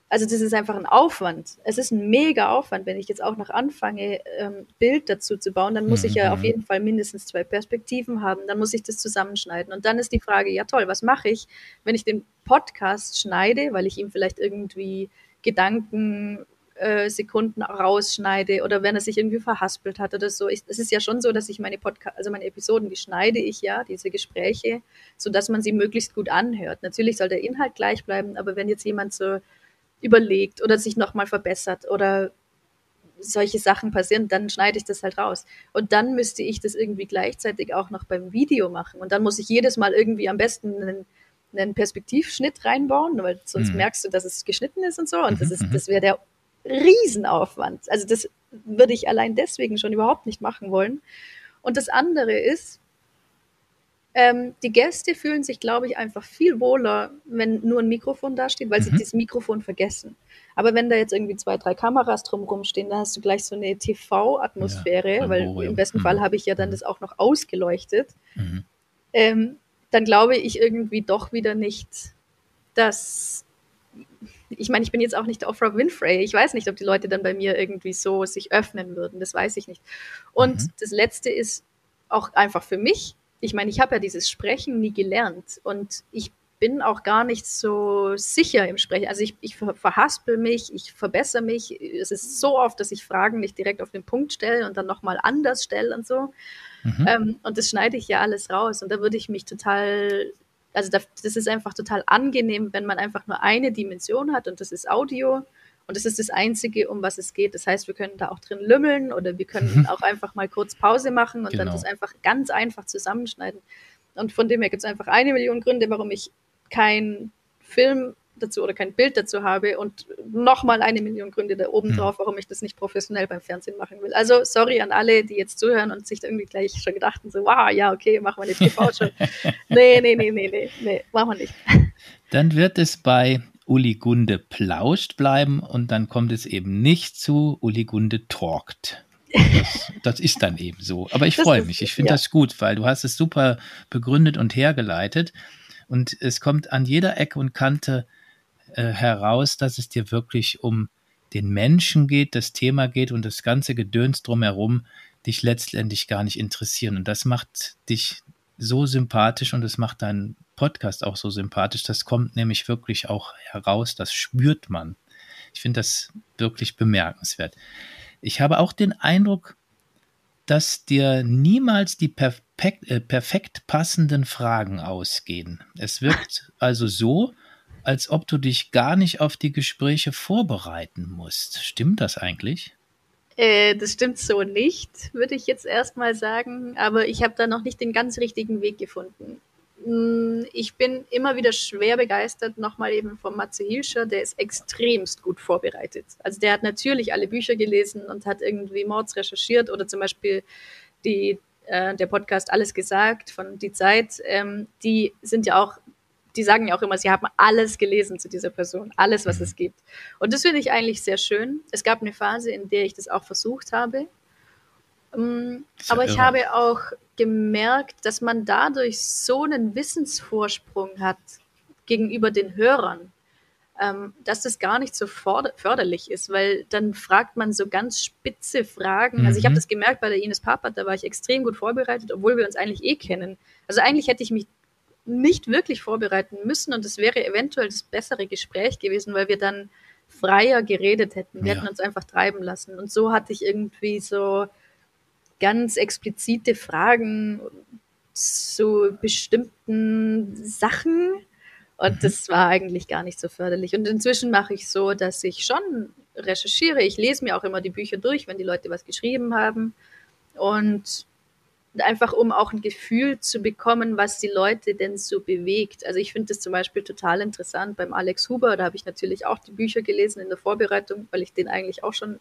also das ist einfach ein Aufwand. Es ist ein mega Aufwand, wenn ich jetzt auch noch anfange, ähm, Bild dazu zu bauen, dann muss mhm. ich ja auf mhm. jeden Fall mindestens zwei Perspektiven haben, dann muss ich das zusammenschneiden. Und dann ist die Frage, ja toll, was mache ich, wenn ich den Podcast schneide, weil ich ihm vielleicht irgendwie Gedanken äh, Sekunden rausschneide oder wenn er sich irgendwie verhaspelt hat oder so. es ist ja schon so, dass ich meine Podcast, also meine Episoden, die schneide ich ja, diese Gespräche, so dass man sie möglichst gut anhört. Natürlich soll der Inhalt gleich bleiben, aber wenn jetzt jemand so überlegt oder sich nochmal verbessert oder solche Sachen passieren, dann schneide ich das halt raus. Und dann müsste ich das irgendwie gleichzeitig auch noch beim Video machen. Und dann muss ich jedes Mal irgendwie am besten einen, einen Perspektivschnitt reinbauen, weil sonst mhm. merkst du, dass es geschnitten ist und so. Und das ist, mhm. das wäre der Riesenaufwand. Also das würde ich allein deswegen schon überhaupt nicht machen wollen. Und das andere ist, ähm, die Gäste fühlen sich, glaube ich, einfach viel wohler, wenn nur ein Mikrofon dasteht, weil mhm. sie das Mikrofon vergessen. Aber wenn da jetzt irgendwie zwei, drei Kameras drumherum stehen, dann hast du gleich so eine TV-Atmosphäre, ja, weil im besten mhm. Fall habe ich ja dann mhm. das auch noch ausgeleuchtet. Mhm. Ähm, dann glaube ich irgendwie doch wieder nicht, dass ich meine, ich bin jetzt auch nicht Oprah Winfrey. Ich weiß nicht, ob die Leute dann bei mir irgendwie so sich öffnen würden. Das weiß ich nicht. Und mhm. das Letzte ist auch einfach für mich ich meine, ich habe ja dieses Sprechen nie gelernt und ich bin auch gar nicht so sicher im Sprechen. Also ich, ich verhaspel mich, ich verbessere mich. Es ist so oft, dass ich Fragen nicht direkt auf den Punkt stelle und dann nochmal anders stelle und so. Mhm. Ähm, und das schneide ich ja alles raus. Und da würde ich mich total, also das ist einfach total angenehm, wenn man einfach nur eine Dimension hat und das ist Audio. Und das ist das Einzige, um was es geht. Das heißt, wir können da auch drin lümmeln oder wir können mhm. auch einfach mal kurz Pause machen und genau. dann das einfach ganz einfach zusammenschneiden. Und von dem her gibt es einfach eine Million Gründe, warum ich kein Film dazu oder kein Bild dazu habe und nochmal eine Million Gründe da oben hm. drauf, warum ich das nicht professionell beim Fernsehen machen will. Also sorry an alle, die jetzt zuhören und sich da irgendwie gleich schon gedachten, so, wow, ja, okay, machen wir eine TV-Show. nee, nee, nee, nee, nee, nee, machen wir nicht.
Dann wird es bei Uli Gunde plauscht bleiben und dann kommt es eben nicht zu Uli Gunde talkt. Das, das ist dann eben so. Aber ich freue mich. Ich finde ja. das gut, weil du hast es super begründet und hergeleitet. Und es kommt an jeder Ecke und Kante äh, heraus, dass es dir wirklich um den Menschen geht, das Thema geht und das ganze Gedöns drumherum dich letztendlich gar nicht interessieren. Und das macht dich so sympathisch und es macht deinen Podcast auch so sympathisch. Das kommt nämlich wirklich auch heraus, das spürt man. Ich finde das wirklich bemerkenswert. Ich habe auch den Eindruck, dass dir niemals die perfekt, äh, perfekt passenden Fragen ausgehen. Es wirkt also so, als ob du dich gar nicht auf die Gespräche vorbereiten musst. Stimmt das eigentlich?
Äh, das stimmt so nicht, würde ich jetzt erstmal sagen. Aber ich habe da noch nicht den ganz richtigen Weg gefunden. Mm, ich bin immer wieder schwer begeistert, nochmal eben von Matze Hilscher, der ist extremst gut vorbereitet. Also der hat natürlich alle Bücher gelesen und hat irgendwie Mords recherchiert oder zum Beispiel die, äh, der Podcast Alles gesagt von Die Zeit, ähm, die sind ja auch, die sagen ja auch immer, sie haben alles gelesen zu dieser Person, alles, was es gibt. Und das finde ich eigentlich sehr schön. Es gab eine Phase, in der ich das auch versucht habe. Ähm, aber ich habe auch gemerkt, dass man dadurch so einen Wissensvorsprung hat gegenüber den Hörern, ähm, dass das gar nicht so förderlich ist, weil dann fragt man so ganz spitze Fragen. Mhm. Also ich habe mhm. das gemerkt bei der Ines Papert, da war ich extrem gut vorbereitet, obwohl wir uns eigentlich eh kennen. Also eigentlich hätte ich mich nicht wirklich vorbereiten müssen und es wäre eventuell das bessere Gespräch gewesen, weil wir dann freier geredet hätten. Wir ja. hätten uns einfach treiben lassen. Und so hatte ich irgendwie so ganz explizite Fragen zu bestimmten Sachen. Und mhm. das war eigentlich gar nicht so förderlich. Und inzwischen mache ich so, dass ich schon recherchiere. Ich lese mir auch immer die Bücher durch, wenn die Leute was geschrieben haben. Und einfach um auch ein Gefühl zu bekommen, was die Leute denn so bewegt. Also ich finde das zum Beispiel total interessant beim Alex Huber. Da habe ich natürlich auch die Bücher gelesen in der Vorbereitung, weil ich den eigentlich auch schon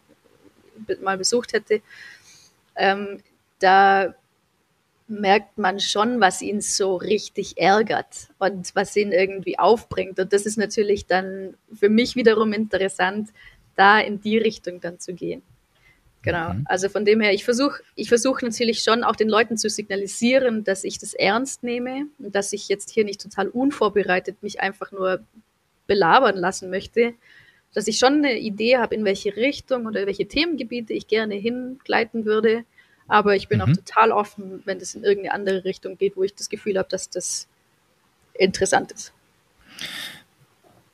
mal besucht hätte ähm, da merkt man schon, was ihn so richtig ärgert und was ihn irgendwie aufbringt. Und das ist natürlich dann für mich wiederum interessant, da in die Richtung dann zu gehen. Genau. Mhm. Also von dem her, ich versuche ich versuch natürlich schon auch den Leuten zu signalisieren, dass ich das ernst nehme und dass ich jetzt hier nicht total unvorbereitet mich einfach nur belabern lassen möchte, dass ich schon eine Idee habe, in welche Richtung oder welche Themengebiete ich gerne hingleiten würde. Aber ich bin mhm. auch total offen, wenn das in irgendeine andere Richtung geht, wo ich das Gefühl habe, dass das interessant ist.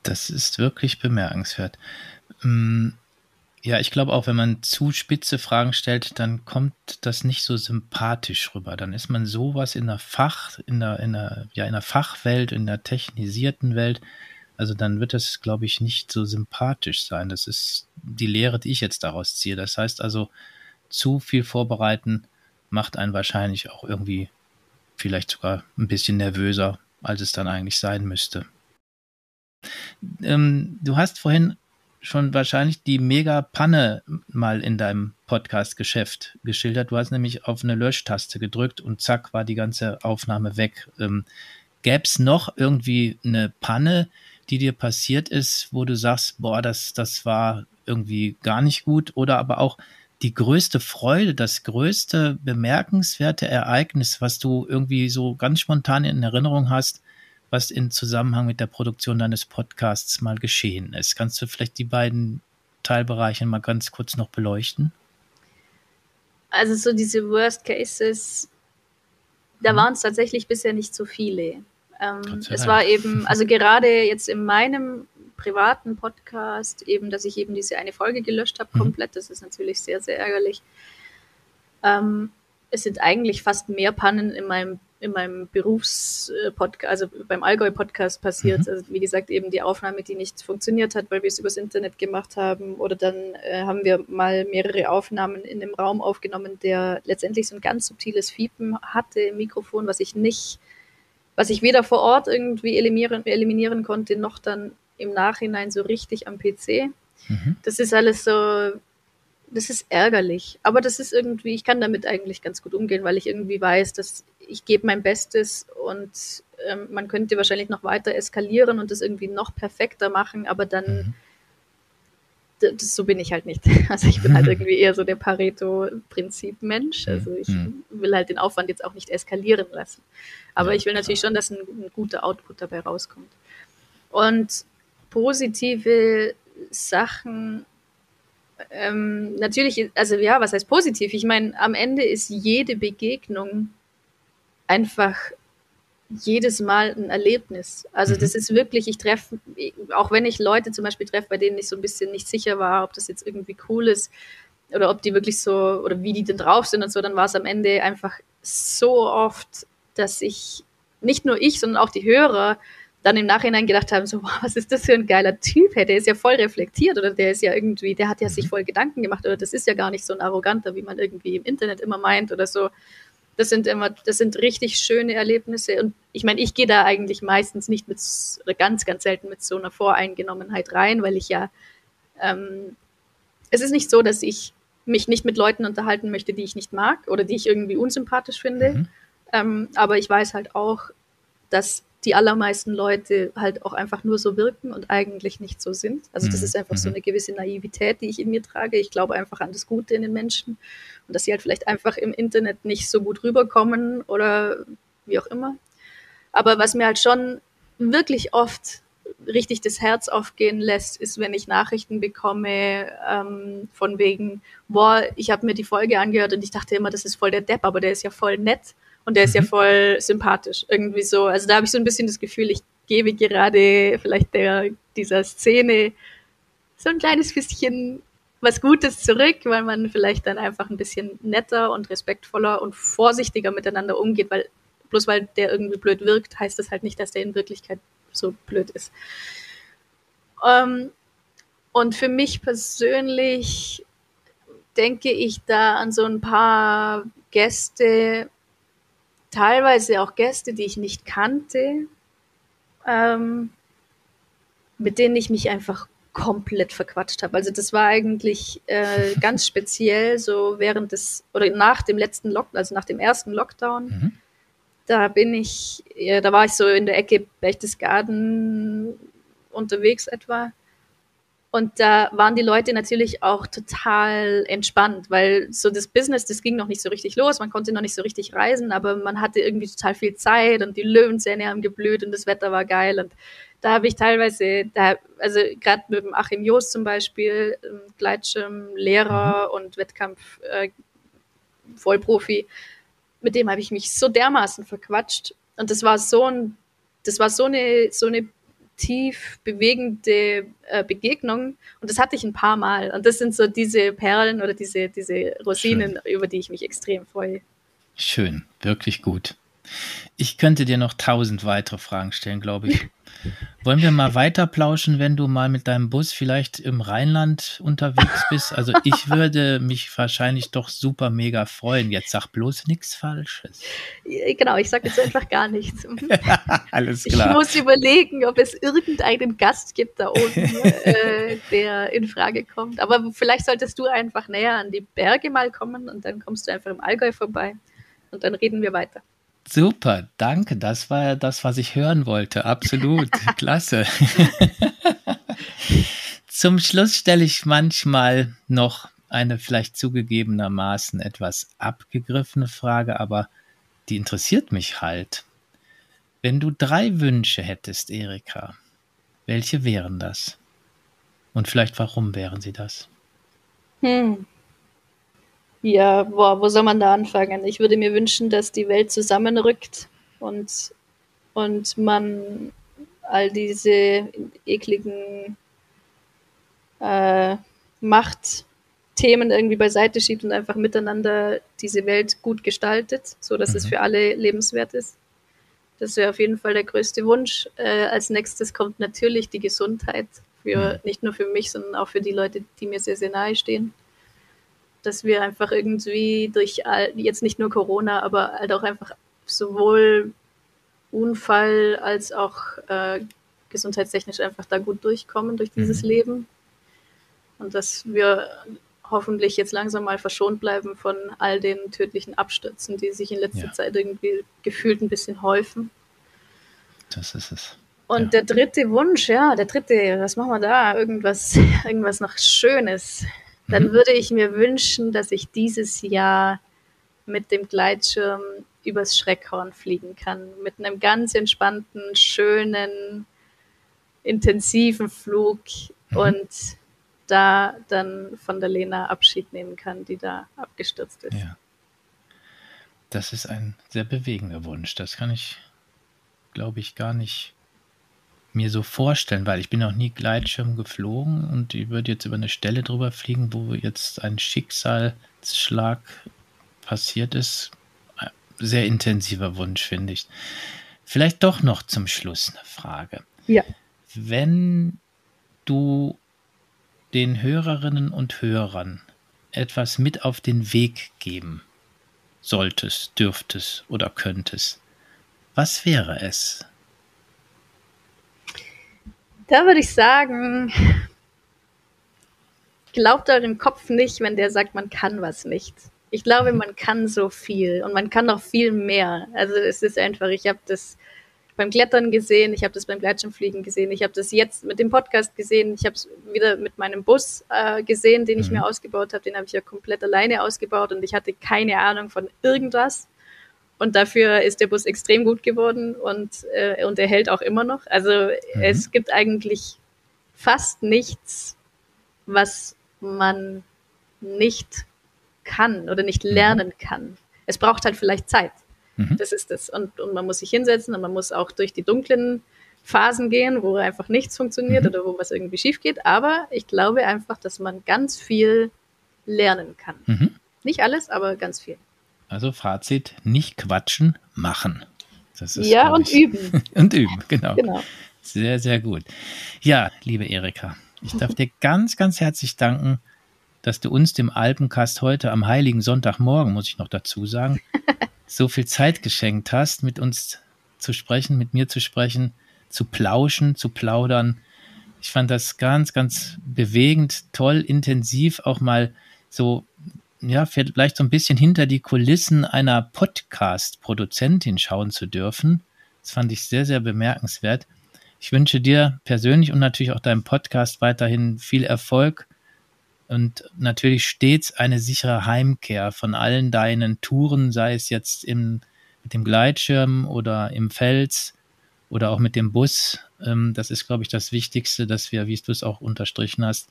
Das ist wirklich bemerkenswert. Mm, ja, ich glaube auch, wenn man zu spitze Fragen stellt, dann kommt das nicht so sympathisch rüber. Dann ist man sowas in der Fach, in der, in der, ja, in der Fachwelt, in der technisierten Welt, also dann wird das, glaube ich, nicht so sympathisch sein. Das ist die Lehre, die ich jetzt daraus ziehe. Das heißt also, zu viel vorbereiten macht einen wahrscheinlich auch irgendwie vielleicht sogar ein bisschen nervöser, als es dann eigentlich sein müsste. Ähm, du hast vorhin schon wahrscheinlich die Mega-Panne mal in deinem Podcast-Geschäft geschildert. Du hast nämlich auf eine Löschtaste gedrückt und zack war die ganze Aufnahme weg. Ähm, Gäbe es noch irgendwie eine Panne, die dir passiert ist, wo du sagst, boah, das, das war irgendwie gar nicht gut oder aber auch die größte Freude, das größte bemerkenswerte Ereignis, was du irgendwie so ganz spontan in Erinnerung hast, was in Zusammenhang mit der Produktion deines Podcasts mal geschehen ist? Kannst du vielleicht die beiden Teilbereiche mal ganz kurz noch beleuchten?
Also so diese Worst Cases, da mhm. waren es tatsächlich bisher nicht so viele. Ähm, es war eben, also gerade jetzt in meinem privaten Podcast eben, dass ich eben diese eine Folge gelöscht habe mhm. komplett. Das ist natürlich sehr, sehr ärgerlich. Ähm, es sind eigentlich fast mehr Pannen in meinem in meinem Berufspodcast, also beim Allgäu-Podcast passiert. Mhm. Also wie gesagt, eben die Aufnahme, die nicht funktioniert hat, weil wir es übers Internet gemacht haben. Oder dann äh, haben wir mal mehrere Aufnahmen in einem Raum aufgenommen, der letztendlich so ein ganz subtiles Fiepen hatte im Mikrofon, was ich nicht, was ich weder vor Ort irgendwie eliminieren, eliminieren konnte, noch dann im Nachhinein so richtig am PC. Mhm. Das ist alles so, das ist ärgerlich. Aber das ist irgendwie, ich kann damit eigentlich ganz gut umgehen, weil ich irgendwie weiß, dass ich gebe mein Bestes und ähm, man könnte wahrscheinlich noch weiter eskalieren und das irgendwie noch perfekter machen, aber dann, mhm. Das, so bin ich halt nicht. Also ich bin halt irgendwie eher so der Pareto-Prinzip-Mensch. Also ich mhm. will halt den Aufwand jetzt auch nicht eskalieren lassen. Aber ja, ich will natürlich klar. schon, dass ein, ein guter Output dabei rauskommt. Und positive Sachen ähm, natürlich, also ja, was heißt positiv? Ich meine, am Ende ist jede Begegnung einfach jedes Mal ein Erlebnis. Also mhm. das ist wirklich, ich treffe, auch wenn ich Leute zum Beispiel treffe, bei denen ich so ein bisschen nicht sicher war, ob das jetzt irgendwie cool ist oder ob die wirklich so, oder wie die denn drauf sind und so, dann war es am Ende einfach so oft, dass ich, nicht nur ich, sondern auch die Hörer dann im Nachhinein gedacht haben, so, wow, was ist das für ein geiler Typ, hey, der ist ja voll reflektiert oder der ist ja irgendwie, der hat ja sich mhm. voll Gedanken gemacht oder das ist ja gar nicht so ein Arroganter, wie man irgendwie im Internet immer meint oder so. Das sind immer, das sind richtig schöne Erlebnisse und ich meine, ich gehe da eigentlich meistens nicht mit, oder ganz, ganz selten mit so einer Voreingenommenheit rein, weil ich ja, ähm, es ist nicht so, dass ich mich nicht mit Leuten unterhalten möchte, die ich nicht mag oder die ich irgendwie unsympathisch finde. Mhm. Ähm, aber ich weiß halt auch, dass die allermeisten Leute halt auch einfach nur so wirken und eigentlich nicht so sind. Also das mhm. ist einfach so mhm. eine gewisse Naivität, die ich in mir trage. Ich glaube einfach an das Gute in den Menschen und dass sie halt vielleicht einfach im Internet nicht so gut rüberkommen oder wie auch immer. Aber was mir halt schon wirklich oft richtig das Herz aufgehen lässt, ist, wenn ich Nachrichten bekomme ähm, von wegen, boah, ich habe mir die Folge angehört und ich dachte immer, das ist voll der Depp, aber der ist ja voll nett. Und der ist ja mhm. voll sympathisch, irgendwie so. Also da habe ich so ein bisschen das Gefühl, ich gebe gerade vielleicht der, dieser Szene so ein kleines bisschen was Gutes zurück, weil man vielleicht dann einfach ein bisschen netter und respektvoller und vorsichtiger miteinander umgeht, weil bloß weil der irgendwie blöd wirkt, heißt das halt nicht, dass der in Wirklichkeit so blöd ist. Ähm, und für mich persönlich denke ich da an so ein paar Gäste, teilweise auch Gäste, die ich nicht kannte, ähm, mit denen ich mich einfach komplett verquatscht habe. Also das war eigentlich äh, ganz speziell so während des oder nach dem letzten Lockdown, also nach dem ersten Lockdown. Mhm. Da bin ich, ja, da war ich so in der Ecke Berchtesgaden unterwegs etwa und da waren die Leute natürlich auch total entspannt, weil so das Business, das ging noch nicht so richtig los, man konnte noch nicht so richtig reisen, aber man hatte irgendwie total viel Zeit und die Löwenzähne haben geblüht und das Wetter war geil. Und da habe ich teilweise, da, also gerade mit dem Achim Jost zum Beispiel, ähm, Gleitschirm, Lehrer mhm. und Wettkampf äh, Vollprofi, mit dem habe ich mich so dermaßen verquatscht. Und das war so ein, das war so eine, so eine tief bewegende äh, Begegnung. Und das hatte ich ein paar Mal. Und das sind so diese Perlen oder diese, diese Rosinen, Schön. über die ich mich extrem freue.
Schön, wirklich gut. Ich könnte dir noch tausend weitere Fragen stellen, glaube ich. Wollen wir mal weiter plauschen, wenn du mal mit deinem Bus vielleicht im Rheinland unterwegs bist? Also ich würde mich wahrscheinlich doch super mega freuen. Jetzt sag bloß nichts Falsches.
Genau, ich sage jetzt einfach gar nichts.
Alles klar.
Ich muss überlegen, ob es irgendeinen Gast gibt da oben, äh, der in Frage kommt. Aber vielleicht solltest du einfach näher an die Berge mal kommen und dann kommst du einfach im Allgäu vorbei und dann reden wir weiter.
Super, danke. Das war ja das, was ich hören wollte. Absolut. Klasse. Zum Schluss stelle ich manchmal noch eine vielleicht zugegebenermaßen etwas abgegriffene Frage, aber die interessiert mich halt. Wenn du drei Wünsche hättest, Erika, welche wären das? Und vielleicht warum wären sie das?
Hm. Ja, boah, wo soll man da anfangen? Ich würde mir wünschen, dass die Welt zusammenrückt und und man all diese ekligen äh, Machtthemen irgendwie beiseite schiebt und einfach miteinander diese Welt gut gestaltet, so dass mhm. es für alle lebenswert ist. Das wäre auf jeden Fall der größte Wunsch. Äh, als nächstes kommt natürlich die Gesundheit für mhm. nicht nur für mich, sondern auch für die Leute, die mir sehr, sehr nahe stehen. Dass wir einfach irgendwie durch all, jetzt nicht nur Corona, aber halt auch einfach sowohl Unfall als auch äh, gesundheitstechnisch einfach da gut durchkommen durch dieses mhm. Leben. Und dass wir hoffentlich jetzt langsam mal verschont bleiben von all den tödlichen Abstürzen, die sich in letzter ja. Zeit irgendwie gefühlt ein bisschen häufen.
Das ist es.
Und ja. der dritte Wunsch, ja, der dritte, was machen wir da? Irgendwas, irgendwas noch Schönes. Dann mhm. würde ich mir wünschen, dass ich dieses Jahr mit dem Gleitschirm übers Schreckhorn fliegen kann. Mit einem ganz entspannten, schönen, intensiven Flug mhm. und da dann von der Lena Abschied nehmen kann, die da abgestürzt ist. Ja.
Das ist ein sehr bewegender Wunsch. Das kann ich, glaube ich, gar nicht mir so vorstellen, weil ich bin noch nie Gleitschirm geflogen und ich würde jetzt über eine Stelle drüber fliegen, wo jetzt ein Schicksalsschlag passiert ist. Sehr intensiver Wunsch, finde ich. Vielleicht doch noch zum Schluss eine Frage.
Ja.
Wenn du den Hörerinnen und Hörern etwas mit auf den Weg geben solltest, dürftest oder könntest, was wäre es?
Da würde ich sagen, glaubt eurem Kopf nicht, wenn der sagt, man kann was nicht. Ich glaube, man kann so viel und man kann noch viel mehr. Also es ist einfach, ich habe das beim Klettern gesehen, ich habe das beim Gleitschirmfliegen gesehen, ich habe das jetzt mit dem Podcast gesehen, ich habe es wieder mit meinem Bus äh, gesehen, den ich mhm. mir ausgebaut habe, den habe ich ja komplett alleine ausgebaut und ich hatte keine Ahnung von irgendwas. Und dafür ist der Bus extrem gut geworden und, äh, und er hält auch immer noch. Also mhm. es gibt eigentlich fast nichts, was man nicht kann oder nicht mhm. lernen kann. Es braucht halt vielleicht Zeit. Mhm. Das ist es. Und, und man muss sich hinsetzen und man muss auch durch die dunklen Phasen gehen, wo einfach nichts funktioniert mhm. oder wo was irgendwie schief geht. Aber ich glaube einfach, dass man ganz viel lernen kann. Mhm. Nicht alles, aber ganz viel.
Also Fazit, nicht quatschen, machen.
Das ist, ja, und ich, üben.
und üben, genau. genau. Sehr, sehr gut. Ja, liebe Erika, ich darf dir ganz, ganz herzlich danken, dass du uns dem Alpencast heute am heiligen Sonntagmorgen, muss ich noch dazu sagen, so viel Zeit geschenkt hast, mit uns zu sprechen, mit mir zu sprechen, zu plauschen, zu plaudern. Ich fand das ganz, ganz bewegend, toll, intensiv, auch mal so ja, vielleicht so ein bisschen hinter die Kulissen einer Podcast-Produzentin schauen zu dürfen. Das fand ich sehr, sehr bemerkenswert. Ich wünsche dir persönlich und natürlich auch deinem Podcast weiterhin viel Erfolg und natürlich stets eine sichere Heimkehr von allen deinen Touren, sei es jetzt im, mit dem Gleitschirm oder im Fels oder auch mit dem Bus. Ähm, das ist, glaube ich, das Wichtigste, dass wir, wie du es auch unterstrichen hast,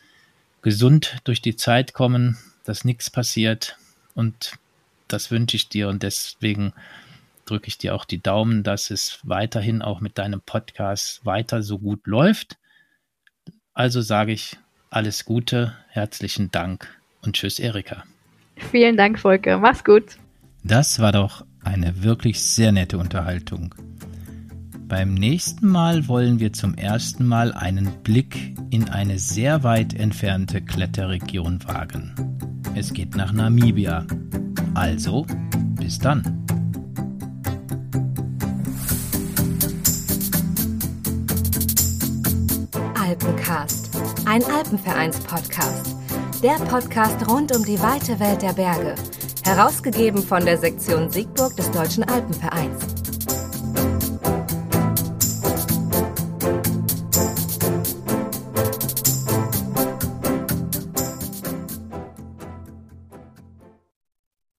gesund durch die Zeit kommen, dass nichts passiert. Und das wünsche ich dir und deswegen drücke ich dir auch die Daumen, dass es weiterhin auch mit deinem Podcast weiter so gut läuft. Also sage ich alles Gute, herzlichen Dank und tschüss, Erika.
Vielen Dank, Volker. Mach's gut.
Das war doch eine wirklich sehr nette Unterhaltung. Beim nächsten Mal wollen wir zum ersten Mal einen Blick in eine sehr weit entfernte Kletterregion wagen. Es geht nach Namibia. Also, bis dann.
Alpencast, ein Alpenvereins-Podcast. Der Podcast rund um die weite Welt der Berge. Herausgegeben von der Sektion Siegburg des Deutschen Alpenvereins.